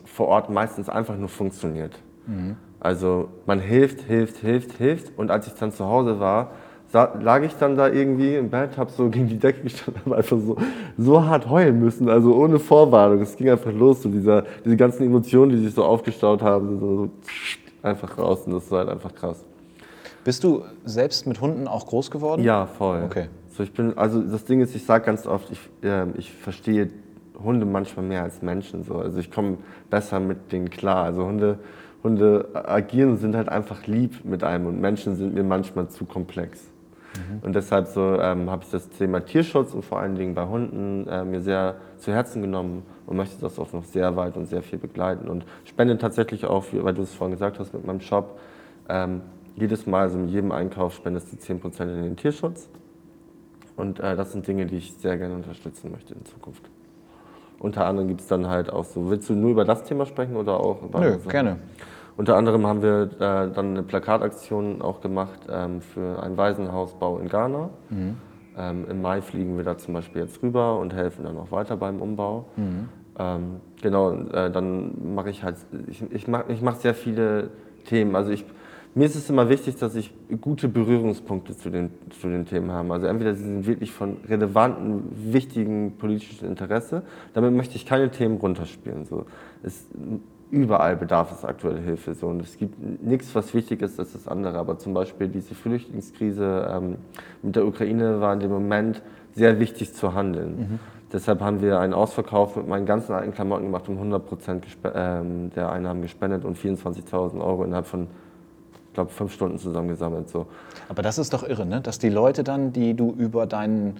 vor Ort meistens einfach nur funktioniert. Mhm. Also man hilft, hilft, hilft, hilft. Und als ich dann zu Hause war, lag ich dann da irgendwie im Bett, habe so gegen die Decke gestanden, habe einfach so, so hart heulen müssen, also ohne Vorwarnung. Es ging einfach los, so dieser, diese ganzen Emotionen, die sich so aufgestaut haben, so, so einfach raus. Und das war halt einfach krass. Bist du selbst mit Hunden auch groß geworden? Ja, voll. Okay. So, ich bin, also das Ding ist, ich sage ganz oft, ich, äh, ich verstehe Hunde manchmal mehr als Menschen. So. Also ich komme besser mit denen klar. Also Hunde, Hunde agieren sind halt einfach lieb mit einem und Menschen sind mir manchmal zu komplex. Mhm. Und deshalb so, ähm, habe ich das Thema Tierschutz und vor allen Dingen bei Hunden äh, mir sehr zu Herzen genommen und möchte das auch noch sehr weit und sehr viel begleiten. Und spende tatsächlich auch, weil du es vorhin gesagt hast, mit meinem Shop. Ähm, jedes Mal, also mit jedem Einkauf spendest du 10% in den Tierschutz. Und äh, das sind Dinge, die ich sehr gerne unterstützen möchte in Zukunft. Unter anderem gibt es dann halt auch so, willst du nur über das Thema sprechen oder auch über Nö, gerne. Unter anderem haben wir äh, dann eine Plakataktion auch gemacht ähm, für einen Waisenhausbau in Ghana. Mhm. Ähm, Im Mai fliegen wir da zum Beispiel jetzt rüber und helfen dann auch weiter beim Umbau. Mhm. Ähm, genau, äh, dann mache ich halt, ich, ich mache ich mach sehr viele Themen. Also ich mir ist es immer wichtig, dass ich gute Berührungspunkte zu den, zu den Themen habe. Also entweder sie sind wirklich von relevanten, wichtigen politischen Interesse. Damit möchte ich keine Themen runterspielen. So. Es, überall bedarf es aktuelle Hilfe. So. Und es gibt nichts, was wichtig ist als das andere. Aber zum Beispiel diese Flüchtlingskrise ähm, mit der Ukraine war in dem Moment sehr wichtig zu handeln. Mhm. Deshalb haben wir einen Ausverkauf mit meinen ganzen alten Klamotten gemacht und 100 Prozent ähm, der Einnahmen gespendet und 24.000 Euro innerhalb von ich glaube, fünf Stunden zusammengesammelt. So. Aber das ist doch irre, ne? dass die Leute dann, die du über deinen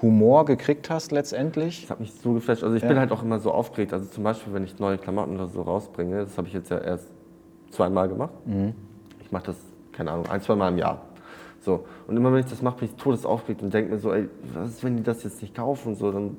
Humor gekriegt hast letztendlich. Das hat mich so geflasht. Also ich ja. bin halt auch immer so aufgeregt. Also zum Beispiel, wenn ich neue Klamotten oder so rausbringe, das habe ich jetzt ja erst zweimal gemacht. Mhm. Ich mache das, keine Ahnung, ein, zwei Mal im Jahr. So. Und immer wenn ich das mache, bin ich todesaufgeregt und denke mir so, ey, was ist, wenn die das jetzt nicht kaufen? So, dann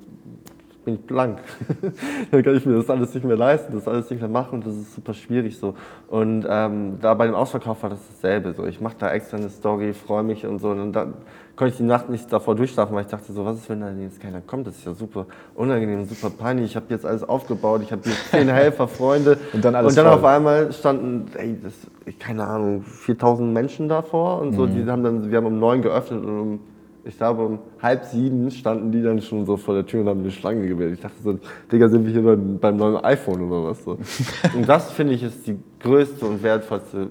bin ich blank. dann kann ich mir das alles nicht mehr leisten, das alles nicht mehr machen und das ist super schwierig so. Und ähm, da bei dem Ausverkauf war das dasselbe. So. Ich mache da extra eine Story, freue mich und so. Und dann konnte ich die Nacht nicht davor durchschlafen, weil ich dachte so, was ist, wenn da jetzt keiner kommt? Das ist ja super unangenehm, super peinlich. Ich habe jetzt alles aufgebaut, ich habe jetzt zehn Helfer, Freunde. Und dann alles Und dann voll. auf einmal standen, ey, das, keine Ahnung, 4000 Menschen davor und so. Mhm. Die haben dann, wir haben um neun geöffnet und um ich glaube, um halb sieben standen die dann schon so vor der Tür und haben eine Schlange gewählt. Ich dachte so, Digga, sind wir hier beim, beim neuen iPhone oder was so. und das finde ich ist die größte und wertvollste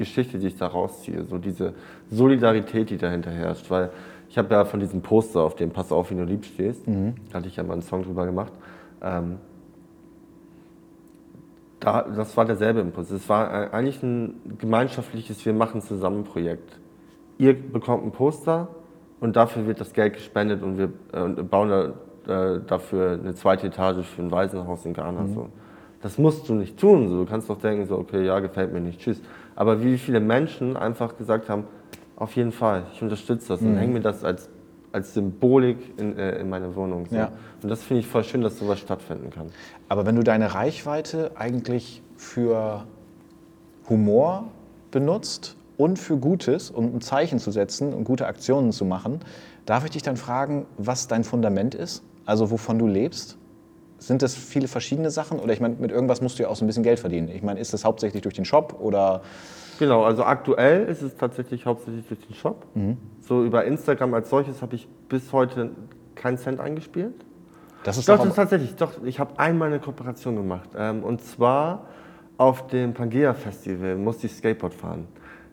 Geschichte, die ich da rausziehe. So diese Solidarität, die dahinter herrscht. Weil ich habe ja von diesem Poster, auf dem Pass auf, wie du lieb stehst, da hatte ich ja mal einen Song drüber gemacht. Ähm, da, das war derselbe Impuls. Es war eigentlich ein gemeinschaftliches Wir machen zusammen Projekt. Ihr bekommt ein Poster und dafür wird das Geld gespendet und wir äh, bauen da, äh, dafür eine zweite Etage für ein Waisenhaus in Ghana. So. Das musst du nicht tun. So. Du kannst doch denken, so, okay, ja, gefällt mir nicht, tschüss. Aber wie viele Menschen einfach gesagt haben, auf jeden Fall, ich unterstütze das und hänge mir das als, als Symbolik in, äh, in meine Wohnung. So. Ja. Und das finde ich voll schön, dass sowas stattfinden kann. Aber wenn du deine Reichweite eigentlich für Humor benutzt und für Gutes, um ein Zeichen zu setzen und gute Aktionen zu machen, darf ich dich dann fragen, was dein Fundament ist? Also wovon du lebst? Sind das viele verschiedene Sachen? Oder ich meine, mit irgendwas musst du ja auch so ein bisschen Geld verdienen. Ich meine, ist das hauptsächlich durch den Shop oder Genau, also aktuell ist es tatsächlich hauptsächlich durch den Shop. So über Instagram als solches habe ich bis heute keinen Cent eingespielt. das ist Doch, doch das ist tatsächlich, doch, ich habe einmal eine Kooperation gemacht. Ähm, und zwar auf dem Pangea Festival musste ich Skateboard fahren.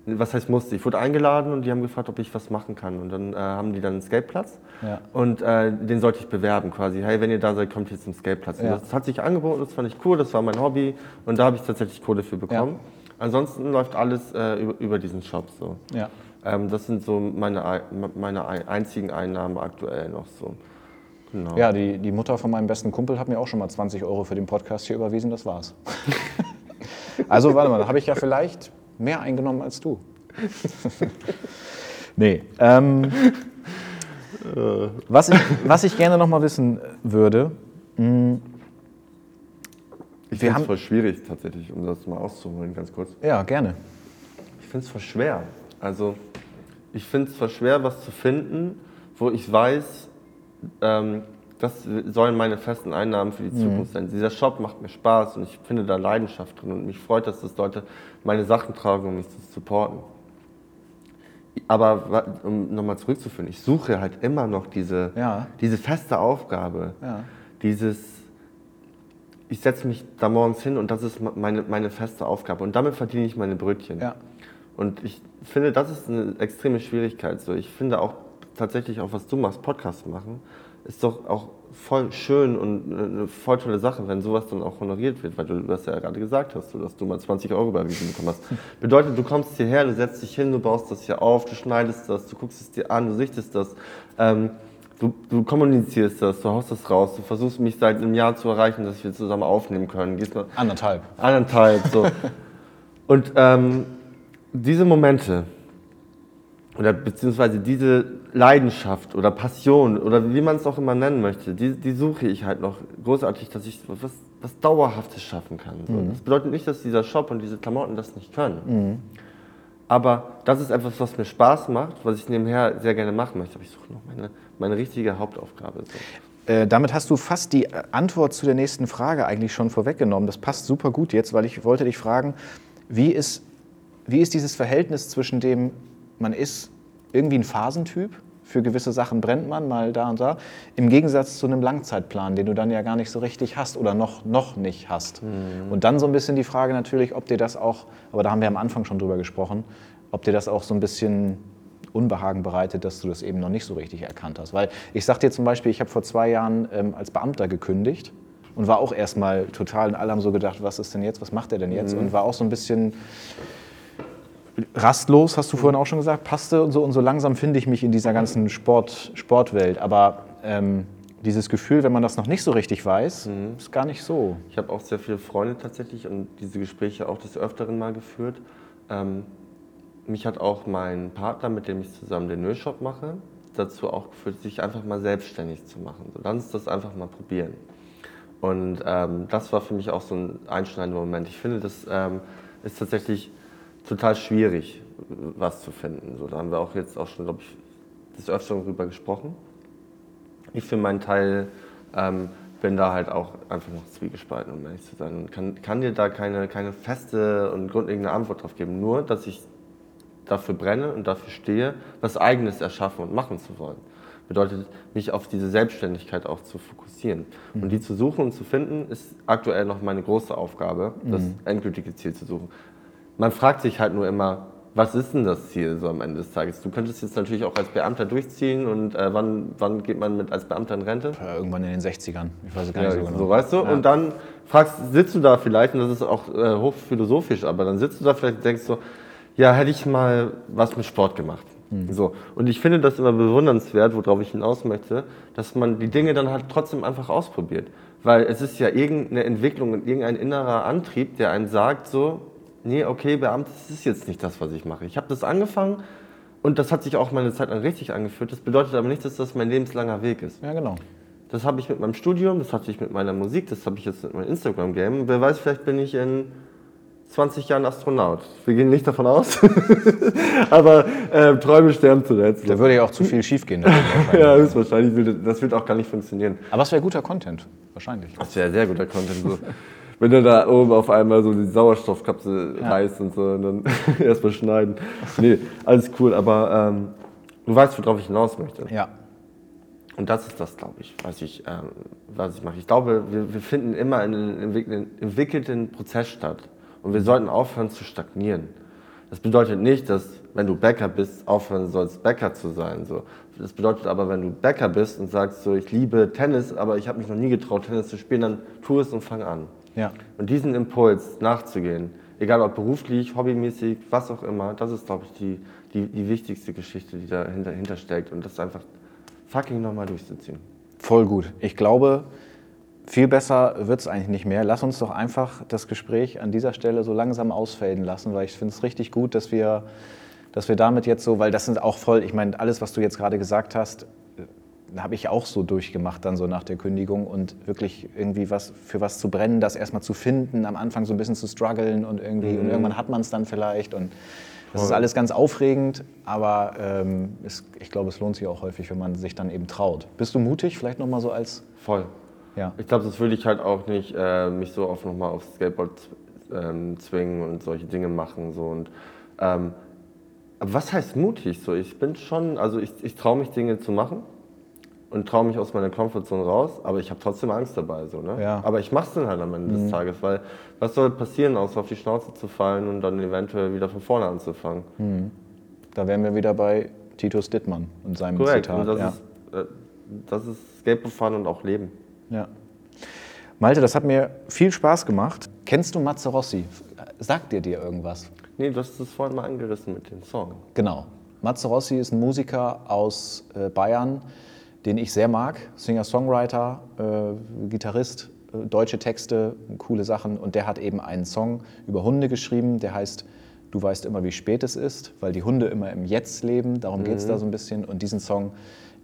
Was heißt musste? Ich wurde eingeladen und die haben gefragt, ob ich was machen kann. Und dann äh, haben die dann einen Skateplatz Ja. und äh, den sollte ich bewerben quasi. Hey, wenn ihr da seid, kommt ihr zum Skateplatz. Ja. Das hat sich angeboten, das fand ich cool, das war mein Hobby und da habe ich tatsächlich Kohle für bekommen. Ansonsten läuft alles äh, über, über diesen Shop so. ja. Ähm, das sind so meine, Ei- meine Ei- einzigen Einnahmen aktuell noch so. Genau. Ja, die, die Mutter von meinem besten Kumpel hat mir auch schon mal 20 Euro für den Podcast hier überwiesen, das war's. also warte mal, da habe ich ja vielleicht mehr eingenommen als du. nee. Ähm, was, ich, was ich gerne noch mal wissen würde, Ich Wir finde haben- es voll schwierig tatsächlich, um das mal auszuholen, ganz kurz. ja, gerne. Ich finde es voll schwer. Also ich finde es voll schwer, was zu finden, wo ich weiß, ähm, das sollen meine festen Einnahmen für die Zukunft sein. Dieser Shop macht mir Spaß und ich finde da Leidenschaft drin und mich freut, dass das Leute meine Sachen tragen, um mich zu supporten. Aber um nochmal zurückzuführen, ich suche halt immer noch diese, Ja. diese feste Aufgabe, Ja. dieses ich setze mich da morgens hin und das ist meine, meine feste Aufgabe. Und damit verdiene ich meine Brötchen. Ja. Und ich finde, das ist eine extreme Schwierigkeit. So, ich finde auch tatsächlich auch, was du machst, Podcast machen, ist doch auch voll schön und eine voll tolle Sache, wenn sowas dann auch honoriert wird, weil du das ja gerade gesagt hast, dass du mal 20 Euro überwiesen bekommen hast. Bedeutet, du kommst hierher, du setzt dich hin, du baust das hier auf, du schneidest das, du guckst es dir an, du sichtest das. Ähm, Du, du kommunizierst das, du haust das raus, du versuchst mich seit einem Jahr zu erreichen, dass wir zusammen aufnehmen können. Gehst mal Anderthalb. anderthalb so. Und ähm, diese Momente oder beziehungsweise diese Leidenschaft oder Passion oder wie man es auch immer nennen möchte, die, die suche ich halt noch großartig, dass ich was, was Dauerhaftes schaffen kann. So. Das bedeutet nicht, dass dieser Shop und diese Klamotten das nicht können. Aber das ist etwas, was mir Spaß macht, was ich nebenher sehr gerne machen möchte. Aber ich suche noch meine, meine richtige Hauptaufgabe. So. Äh, damit hast du fast die Antwort zu der nächsten Frage eigentlich schon vorweggenommen. Das passt super gut jetzt, weil ich wollte dich fragen, wie ist, wie ist dieses Verhältnis zwischen dem, man ist irgendwie ein Phasentyp, für gewisse Sachen brennt man mal da und da, im Gegensatz zu einem Langzeitplan, den du dann ja gar nicht so richtig hast oder noch, noch nicht hast. Und dann so ein bisschen die Frage natürlich, ob dir das auch, aber da haben wir am Anfang schon drüber gesprochen, ob dir das auch so ein bisschen Unbehagen bereitet, dass du das eben noch nicht so richtig erkannt hast. Weil ich sag dir zum Beispiel, ich habe vor zwei Jahren ähm, als Beamter gekündigt und war auch erstmal total, und alle haben so gedacht, was ist denn jetzt, was macht er denn jetzt? Und war auch so ein bisschen rastlos, hast du vorhin auch schon gesagt, passte und so. Und so langsam finde ich mich in dieser ganzen Sport, Sportwelt. Aber ähm, dieses Gefühl, wenn man das noch nicht so richtig weiß, ist gar nicht so. Ich habe auch sehr viele Freunde tatsächlich und diese Gespräche auch des Öfteren mal geführt. Ähm, mich hat auch mein Partner, mit dem ich zusammen den Ölshop mache, dazu auch geführt, sich einfach mal selbstständig zu machen. So, lass uns das einfach mal probieren. Und ähm, das war für mich auch so ein einschneidender Moment. Ich finde, das ähm, ist tatsächlich total schwierig, was zu finden. So, da haben wir auch jetzt auch schon, glaube ich, des Öfteren drüber gesprochen. Ich für meinen Teil ähm, bin da halt auch einfach noch zwiegespalten, um ehrlich zu sein. Und kann, kann dir da keine, keine feste und grundlegende Antwort drauf geben. Nur, dass ich dafür brenne und dafür stehe, was Eigenes erschaffen und machen zu wollen. Bedeutet, mich auf diese Selbstständigkeit auch zu fokussieren. Mhm. Und die zu suchen und zu finden, ist aktuell noch meine große Aufgabe, das mhm. endgültige Ziel zu suchen. Man fragt sich halt nur immer, was ist denn das Ziel so am Ende des Tages? Du könntest jetzt natürlich auch als Beamter durchziehen und äh, wann, wann geht man mit als Beamter in Rente? Ja, irgendwann in den 60ern, ich weiß es gar ja, nicht so genau. So, weißt du? Ja. Und dann fragst, sitzt du da vielleicht, und das ist auch äh, hochphilosophisch, aber dann sitzt du da vielleicht und denkst so, ja, hätte ich mal was mit Sport gemacht. Mhm. So. Und ich finde das immer bewundernswert, worauf ich hinaus möchte, dass man die Dinge dann halt trotzdem einfach ausprobiert. Weil es ist ja irgendeine Entwicklung und irgendein innerer Antrieb, der einen sagt so, nee, okay, Beamte, das ist jetzt nicht das, was ich mache. Ich habe das angefangen und das hat sich auch meine Zeit lang richtig angeführt. Das bedeutet aber nicht, dass das mein lebenslanger Weg ist. Ja, genau. Das habe ich mit meinem Studium, das hatte ich mit meiner Musik, das habe ich jetzt mit meinem Instagram-Game. Wer weiß, vielleicht bin ich in 20 Jahren Astronaut. Wir gehen nicht davon aus. Aber äh, Träume sterben zuletzt. Da würde ja auch zu viel schiefgehen. ja, höchstwahrscheinlich. Das wird auch gar nicht funktionieren. Aber es wäre guter Content, wahrscheinlich. Das wäre sehr guter Content. So. Wenn du da oben auf einmal so die Sauerstoffkapsel ja. reißt und so und dann erstmal schneiden. Nee, alles cool. Aber ähm, du weißt, worauf ich hinaus möchte. Ja. Und das ist das, glaube ich, was ich, ähm, was ich mache. Ich glaube, wir, wir finden immer einen entwickelten Prozess statt. Und wir sollten aufhören zu stagnieren. Das bedeutet nicht, dass wenn du Bäcker bist, aufhören sollst, Bäcker zu sein. So. Das bedeutet aber, wenn du Bäcker bist und sagst, so, ich liebe Tennis, aber ich habe mich noch nie getraut, Tennis zu spielen, dann tu es und fang an. Ja. Und diesen Impuls nachzugehen, egal ob beruflich, hobbymäßig, was auch immer, das ist, glaube ich, die, die, die wichtigste Geschichte, die dahinter, dahinter steckt. Und das einfach fucking nochmal durchzuziehen. Voll gut. Ich glaube, viel besser wird es eigentlich nicht mehr. Lass uns doch einfach das Gespräch an dieser Stelle so langsam ausfaden lassen, weil ich finde es richtig gut, dass wir, dass wir damit jetzt so, weil das sind auch voll, ich meine, alles, was du jetzt gerade gesagt hast, habe ich auch so durchgemacht dann so nach der Kündigung und wirklich irgendwie was für was zu brennen, das erstmal zu finden, am Anfang so ein bisschen zu strugglen und irgendwie mhm. und irgendwann hat man es dann vielleicht und das ist alles ganz aufregend, aber ähm, es, ich glaube, es lohnt sich auch häufig, wenn man sich dann eben traut. Bist du mutig, vielleicht nochmal so als... Voll. Ja. Ich glaube, das würde ich halt auch nicht äh, mich so oft nochmal aufs Skateboard ähm, zwingen und solche Dinge machen. So. Und, ähm, aber was heißt mutig? So, ich bin schon, also ich, ich traue mich Dinge zu machen und traue mich aus meiner Komfortzone raus, aber ich habe trotzdem Angst dabei. So, ne? Ja. Aber ich mache es dann halt am Ende mhm. des Tages, weil was soll passieren, außer auf die Schnauze zu fallen und dann eventuell wieder von vorne anzufangen? Mhm. Da wären wir wieder bei Titus Dittmann und seinem Korrekt. Zitat. Und das, ja. ist, äh, das ist Skateboardfahren und auch Leben. Ja. Malte, das hat mir viel Spaß gemacht. Kennst du Matze Rossi? Sagt dir dir irgendwas? Nee, du hast es vorhin mal angerissen mit dem Song. Genau. Matze Rossi ist ein Musiker aus äh, Bayern, den ich sehr mag. Singer-Songwriter, äh, Gitarrist, äh, deutsche Texte, coole Sachen. Und der hat eben einen Song über Hunde geschrieben, der heißt Du weißt immer, wie spät es ist, weil die Hunde immer im Jetzt leben. Darum mhm. geht es da so ein bisschen. Und diesen Song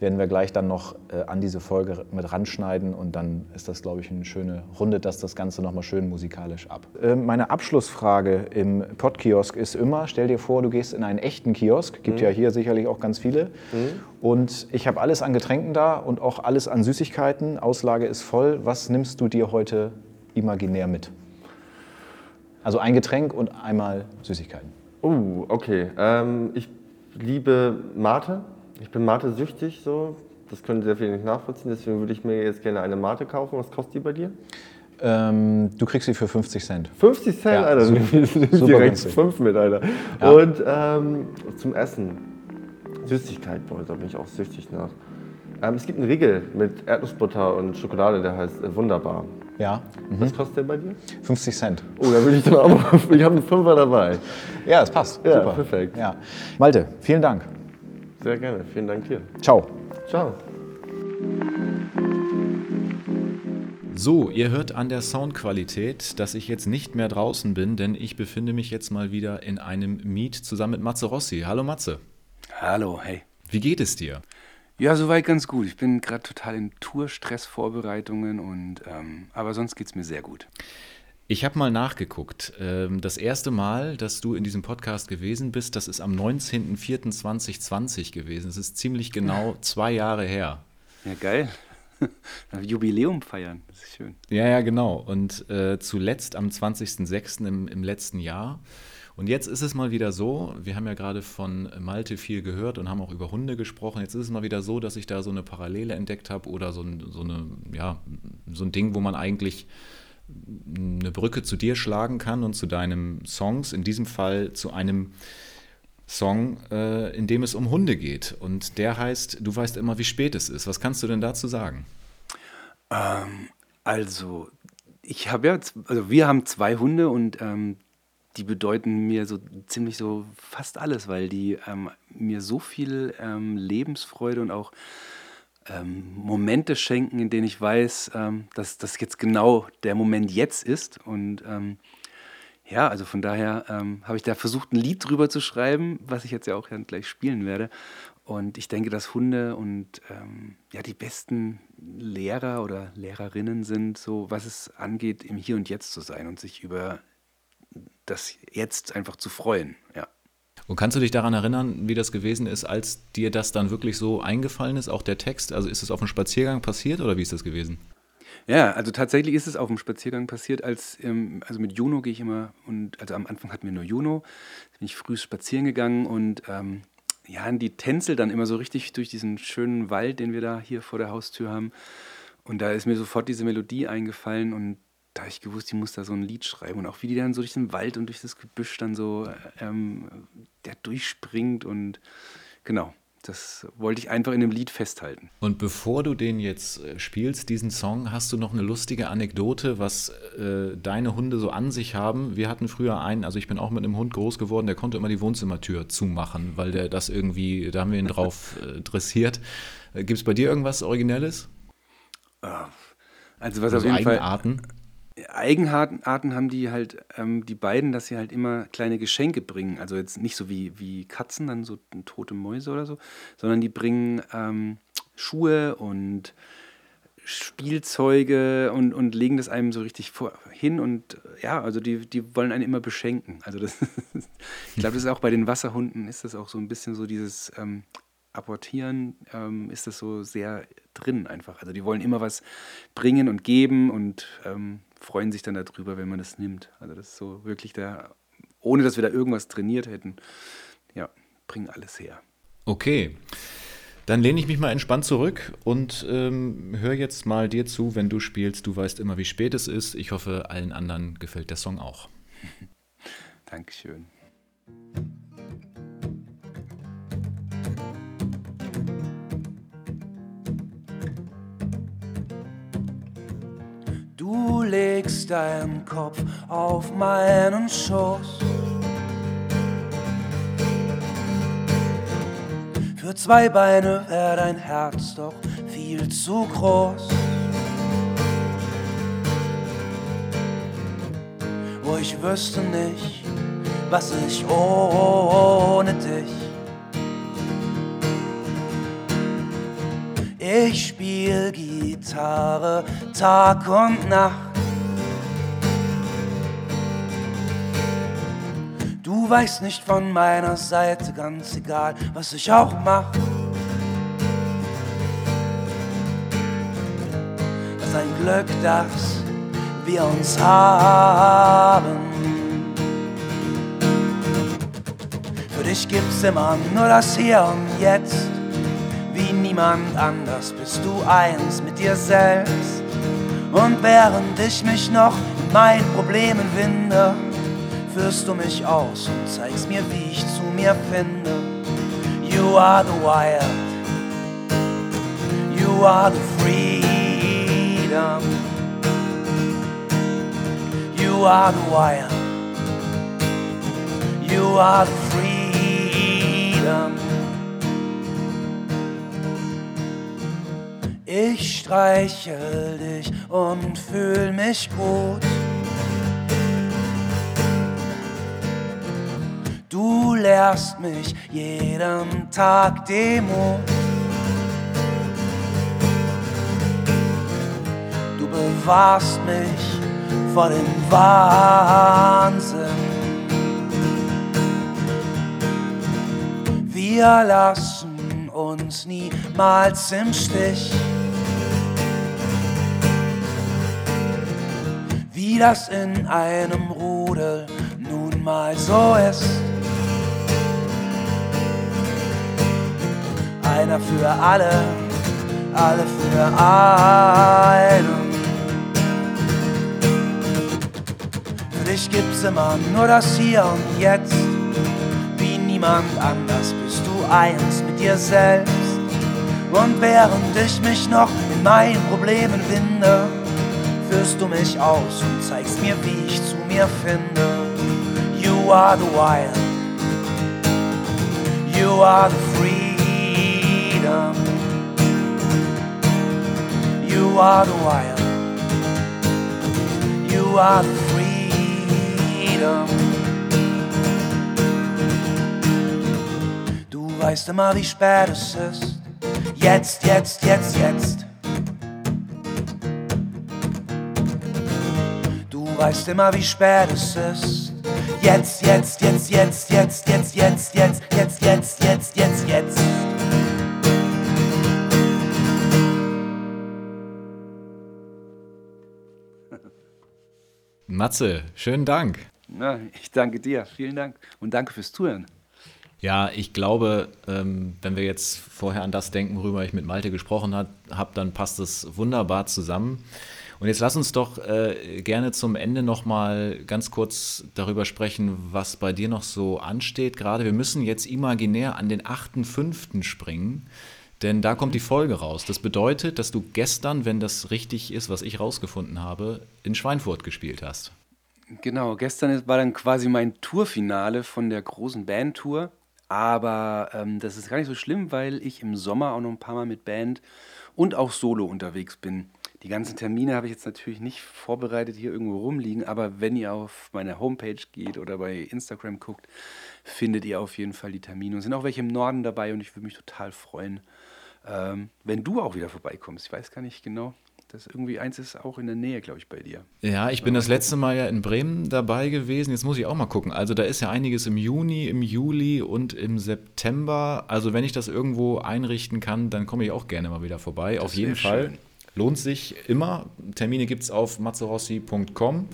werden wir gleich dann noch äh, an diese Folge mit ranschneiden und dann ist das, glaube ich, eine schöne Runde, dass das Ganze nochmal schön musikalisch ab. Äh, meine Abschlussfrage im Podkiosk ist immer, stell dir vor, du gehst in einen echten Kiosk, gibt mhm. ja hier sicherlich auch ganz viele mhm. und ich habe alles an Getränken da und auch alles an Süßigkeiten, Auslage ist voll. Was nimmst du dir heute imaginär mit? Also ein Getränk und einmal Süßigkeiten. Oh, okay. Ähm, ich liebe Mate. Ich bin Mate-süchtig, so. Das können sehr viele nicht nachvollziehen. Deswegen würde ich mir jetzt gerne eine Mate kaufen. Was kostet die bei dir? Ähm, du kriegst sie für 50 Cent. 50 Cent, ja, Alter. Super, super direkt 5 mit, Alter. Ja. Und ähm, zum Essen. Süßigkeit, boah, da bin ich auch süchtig nach. Ähm, es gibt einen Riegel mit Erdnussbutter und Schokolade, der heißt äh, Wunderbar. Ja. Mhm. Was kostet der bei dir? 50 Cent. Oh, da würde ich dann auch mal. Ich habe einen Fünfer dabei. Ja, es passt. Ja, Super. perfekt. Ja. Malte, vielen Dank. Sehr gerne. Vielen Dank dir. Ciao. Ciao. So, ihr hört an der Soundqualität, dass ich jetzt nicht mehr draußen bin, denn ich befinde mich jetzt mal wieder in einem Meet zusammen mit Matze Rossi. Hallo Matze. Hallo, hey. Wie geht es dir? Ja, soweit ganz gut. Ich bin gerade total in Tourstressvorbereitungen und ähm, aber sonst geht es mir sehr gut. Ich habe mal nachgeguckt. Ähm, das erste Mal, dass du in diesem Podcast gewesen bist, das ist am 19.04.2020 gewesen. Das ist ziemlich genau zwei Jahre her. Ja, geil. Jubiläum feiern, das ist schön. Ja, ja, genau. Und äh, zuletzt am 20.06. Im, im letzten Jahr. Und jetzt ist es mal wieder so, wir haben ja gerade von Malte viel gehört und haben auch über Hunde gesprochen. Jetzt ist es mal wieder so, dass ich da so eine Parallele entdeckt habe oder so ein, so, eine, ja, so ein Ding, wo man eigentlich eine Brücke zu dir schlagen kann und zu deinen Songs, in diesem Fall zu einem Song, äh, in dem es um Hunde geht. Und der heißt, du weißt immer, wie spät es ist. Was kannst du denn dazu sagen? Ähm, also, ich habe ja, also wir haben zwei Hunde und ähm, die bedeuten mir so ziemlich so fast alles, weil die ähm, mir so viel ähm, Lebensfreude und auch ähm, Momente schenken, in denen ich weiß, ähm, dass das jetzt genau der Moment jetzt ist. Und ähm, ja, also von daher ähm, habe ich da versucht, ein Lied drüber zu schreiben, was ich jetzt ja auch gleich spielen werde. Und ich denke, dass Hunde und ähm, ja die besten Lehrer oder Lehrerinnen sind, so was es angeht, im Hier und Jetzt zu sein und sich über das Jetzt einfach zu freuen. Ja. Und kannst du dich daran erinnern, wie das gewesen ist, als dir das dann wirklich so eingefallen ist, auch der Text? Also ist es auf dem Spaziergang passiert oder wie ist das gewesen? Ja, also tatsächlich ist es auf dem Spaziergang passiert, als ähm, also mit Juno gehe ich immer und also am Anfang hatten wir nur Juno, bin ich früh spazieren gegangen und ähm, ja, die tänzelt dann immer so richtig durch diesen schönen Wald, den wir da hier vor der Haustür haben. Und da ist mir sofort diese Melodie eingefallen und da habe ich gewusst, ich muss da so ein Lied schreiben. Und auch wie die dann so durch den Wald und durch das Gebüsch dann so ähm, der durchspringt und genau. Das wollte ich einfach in dem Lied festhalten. Und bevor du den jetzt äh, spielst, diesen Song, hast du noch eine lustige Anekdote, was äh, deine Hunde so an sich haben. Wir hatten früher einen, also ich bin auch mit einem Hund groß geworden, der konnte immer die Wohnzimmertür zumachen, weil der das irgendwie, da haben wir ihn drauf äh, dressiert. Äh, Gibt es bei dir irgendwas Originelles? Also was also auf jeden Eigenarten? Fall Eigenarten haben die halt, ähm, die beiden, dass sie halt immer kleine Geschenke bringen. Also jetzt nicht so wie, wie Katzen, dann so tote Mäuse oder so, sondern die bringen ähm, Schuhe und Spielzeuge und, und legen das einem so richtig vor, hin und ja, also die, die wollen einen immer beschenken. Also das, ich glaube, das ist auch bei den Wasserhunden ist das auch so ein bisschen so dieses ähm, Apportieren ähm, ist das so sehr drin einfach. Also die wollen immer was bringen und geben und ähm, freuen sich dann darüber, wenn man das nimmt. Also das ist so wirklich der, ohne dass wir da irgendwas trainiert hätten, ja, bringen alles her. Okay. Dann lehne ich mich mal entspannt zurück und ähm, höre jetzt mal dir zu, wenn du spielst. Du weißt immer, wie spät es ist. Ich hoffe, allen anderen gefällt der Song auch. Dankeschön. Du legst deinen Kopf auf meinen Schoß. Für zwei Beine wäre dein Herz doch viel zu groß. Wo ich wüsste nicht, was ich ohne dich. Ich spiel Gitarre Tag und Nacht. Du weißt nicht von meiner Seite, ganz egal, was ich auch mach. Das ein Glück, dass wir uns haben. Für dich gibt's immer nur das Hier und Jetzt. Niemand anders bist du eins mit dir selbst. Und während ich mich noch in meinen Problemen winde, führst du mich aus und zeigst mir, wie ich zu mir finde. You are the wild, you are the freedom. You are the wild, you are the freedom. Ich streichel dich und fühl mich gut. Du lehrst mich jeden Tag Demut. Du bewahrst mich vor dem Wahnsinn. Wir lassen uns niemals im Stich. Wie das in einem Rudel nun mal so ist. Einer für alle, alle für einen. Für dich gibt's immer nur das Hier und Jetzt. Wie niemand anders bist du eins mit dir selbst. Und während ich mich noch in meinen Problemen winde, führst du mich aus und zeigst mir, wie ich zu mir finde. You are the wild. You are the freedom. You are the wild. You are the freedom. Du weißt immer, wie spät es ist. Jetzt, jetzt, jetzt, jetzt. Weißt immer, wie spät es ist. Jetzt, jetzt, jetzt, jetzt, jetzt, jetzt, jetzt, jetzt, jetzt, jetzt, jetzt, jetzt, jetzt. Matze, schönen Dank. Na, ich danke dir. Vielen Dank. Und danke fürs Zuhören. Ja, ich glaube, ähm, wenn wir jetzt vorher an das denken, worüber ich mit Malte gesprochen habe, dann passt es wunderbar zusammen. Und jetzt lass uns doch äh, gerne zum Ende nochmal ganz kurz darüber sprechen, was bei dir noch so ansteht. Gerade wir müssen jetzt imaginär an den 8.5. springen, denn da kommt die Folge raus. Das bedeutet, dass du gestern, wenn das richtig ist, was ich rausgefunden habe, in Schweinfurt gespielt hast. Genau, gestern war dann quasi mein Tourfinale von der großen Bandtour. Aber ähm, das ist gar nicht so schlimm, weil ich im Sommer auch noch ein paar Mal mit Band und auch solo unterwegs bin. Die ganzen Termine habe ich jetzt natürlich nicht vorbereitet hier irgendwo rumliegen, aber wenn ihr auf meine Homepage geht oder bei Instagram guckt, findet ihr auf jeden Fall die Termine. Und sind auch welche im Norden dabei und ich würde mich total freuen, ähm, wenn du auch wieder vorbeikommst. Ich weiß gar nicht genau. Das irgendwie eins ist auch in der Nähe, glaube ich, bei dir. Ja, ich bin das letzte Mal ja in Bremen dabei gewesen. Jetzt muss ich auch mal gucken. Also da ist ja einiges im Juni, im Juli und im September. Also wenn ich das irgendwo einrichten kann, dann komme ich auch gerne mal wieder vorbei. Auf jeden Fall. schön. Lohnt sich immer. Termine gibt es auf mazzerossi.com.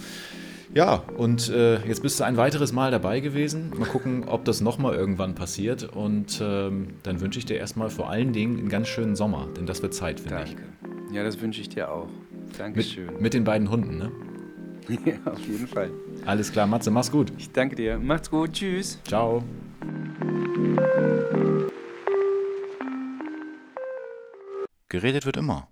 Ja, und äh, jetzt bist du ein weiteres Mal dabei gewesen. Mal gucken, ob das nochmal irgendwann passiert. Und ähm, dann wünsche ich dir erstmal vor allen Dingen einen ganz schönen Sommer, denn das wird Zeit, finde ich. Danke. Ja, das wünsche ich dir auch. Dankeschön. Mit, mit den beiden Hunden, ne? ja, auf jeden Fall. Alles klar, Matze, mach's gut. Ich danke dir. Macht's gut. Tschüss. Ciao. Geredet wird immer.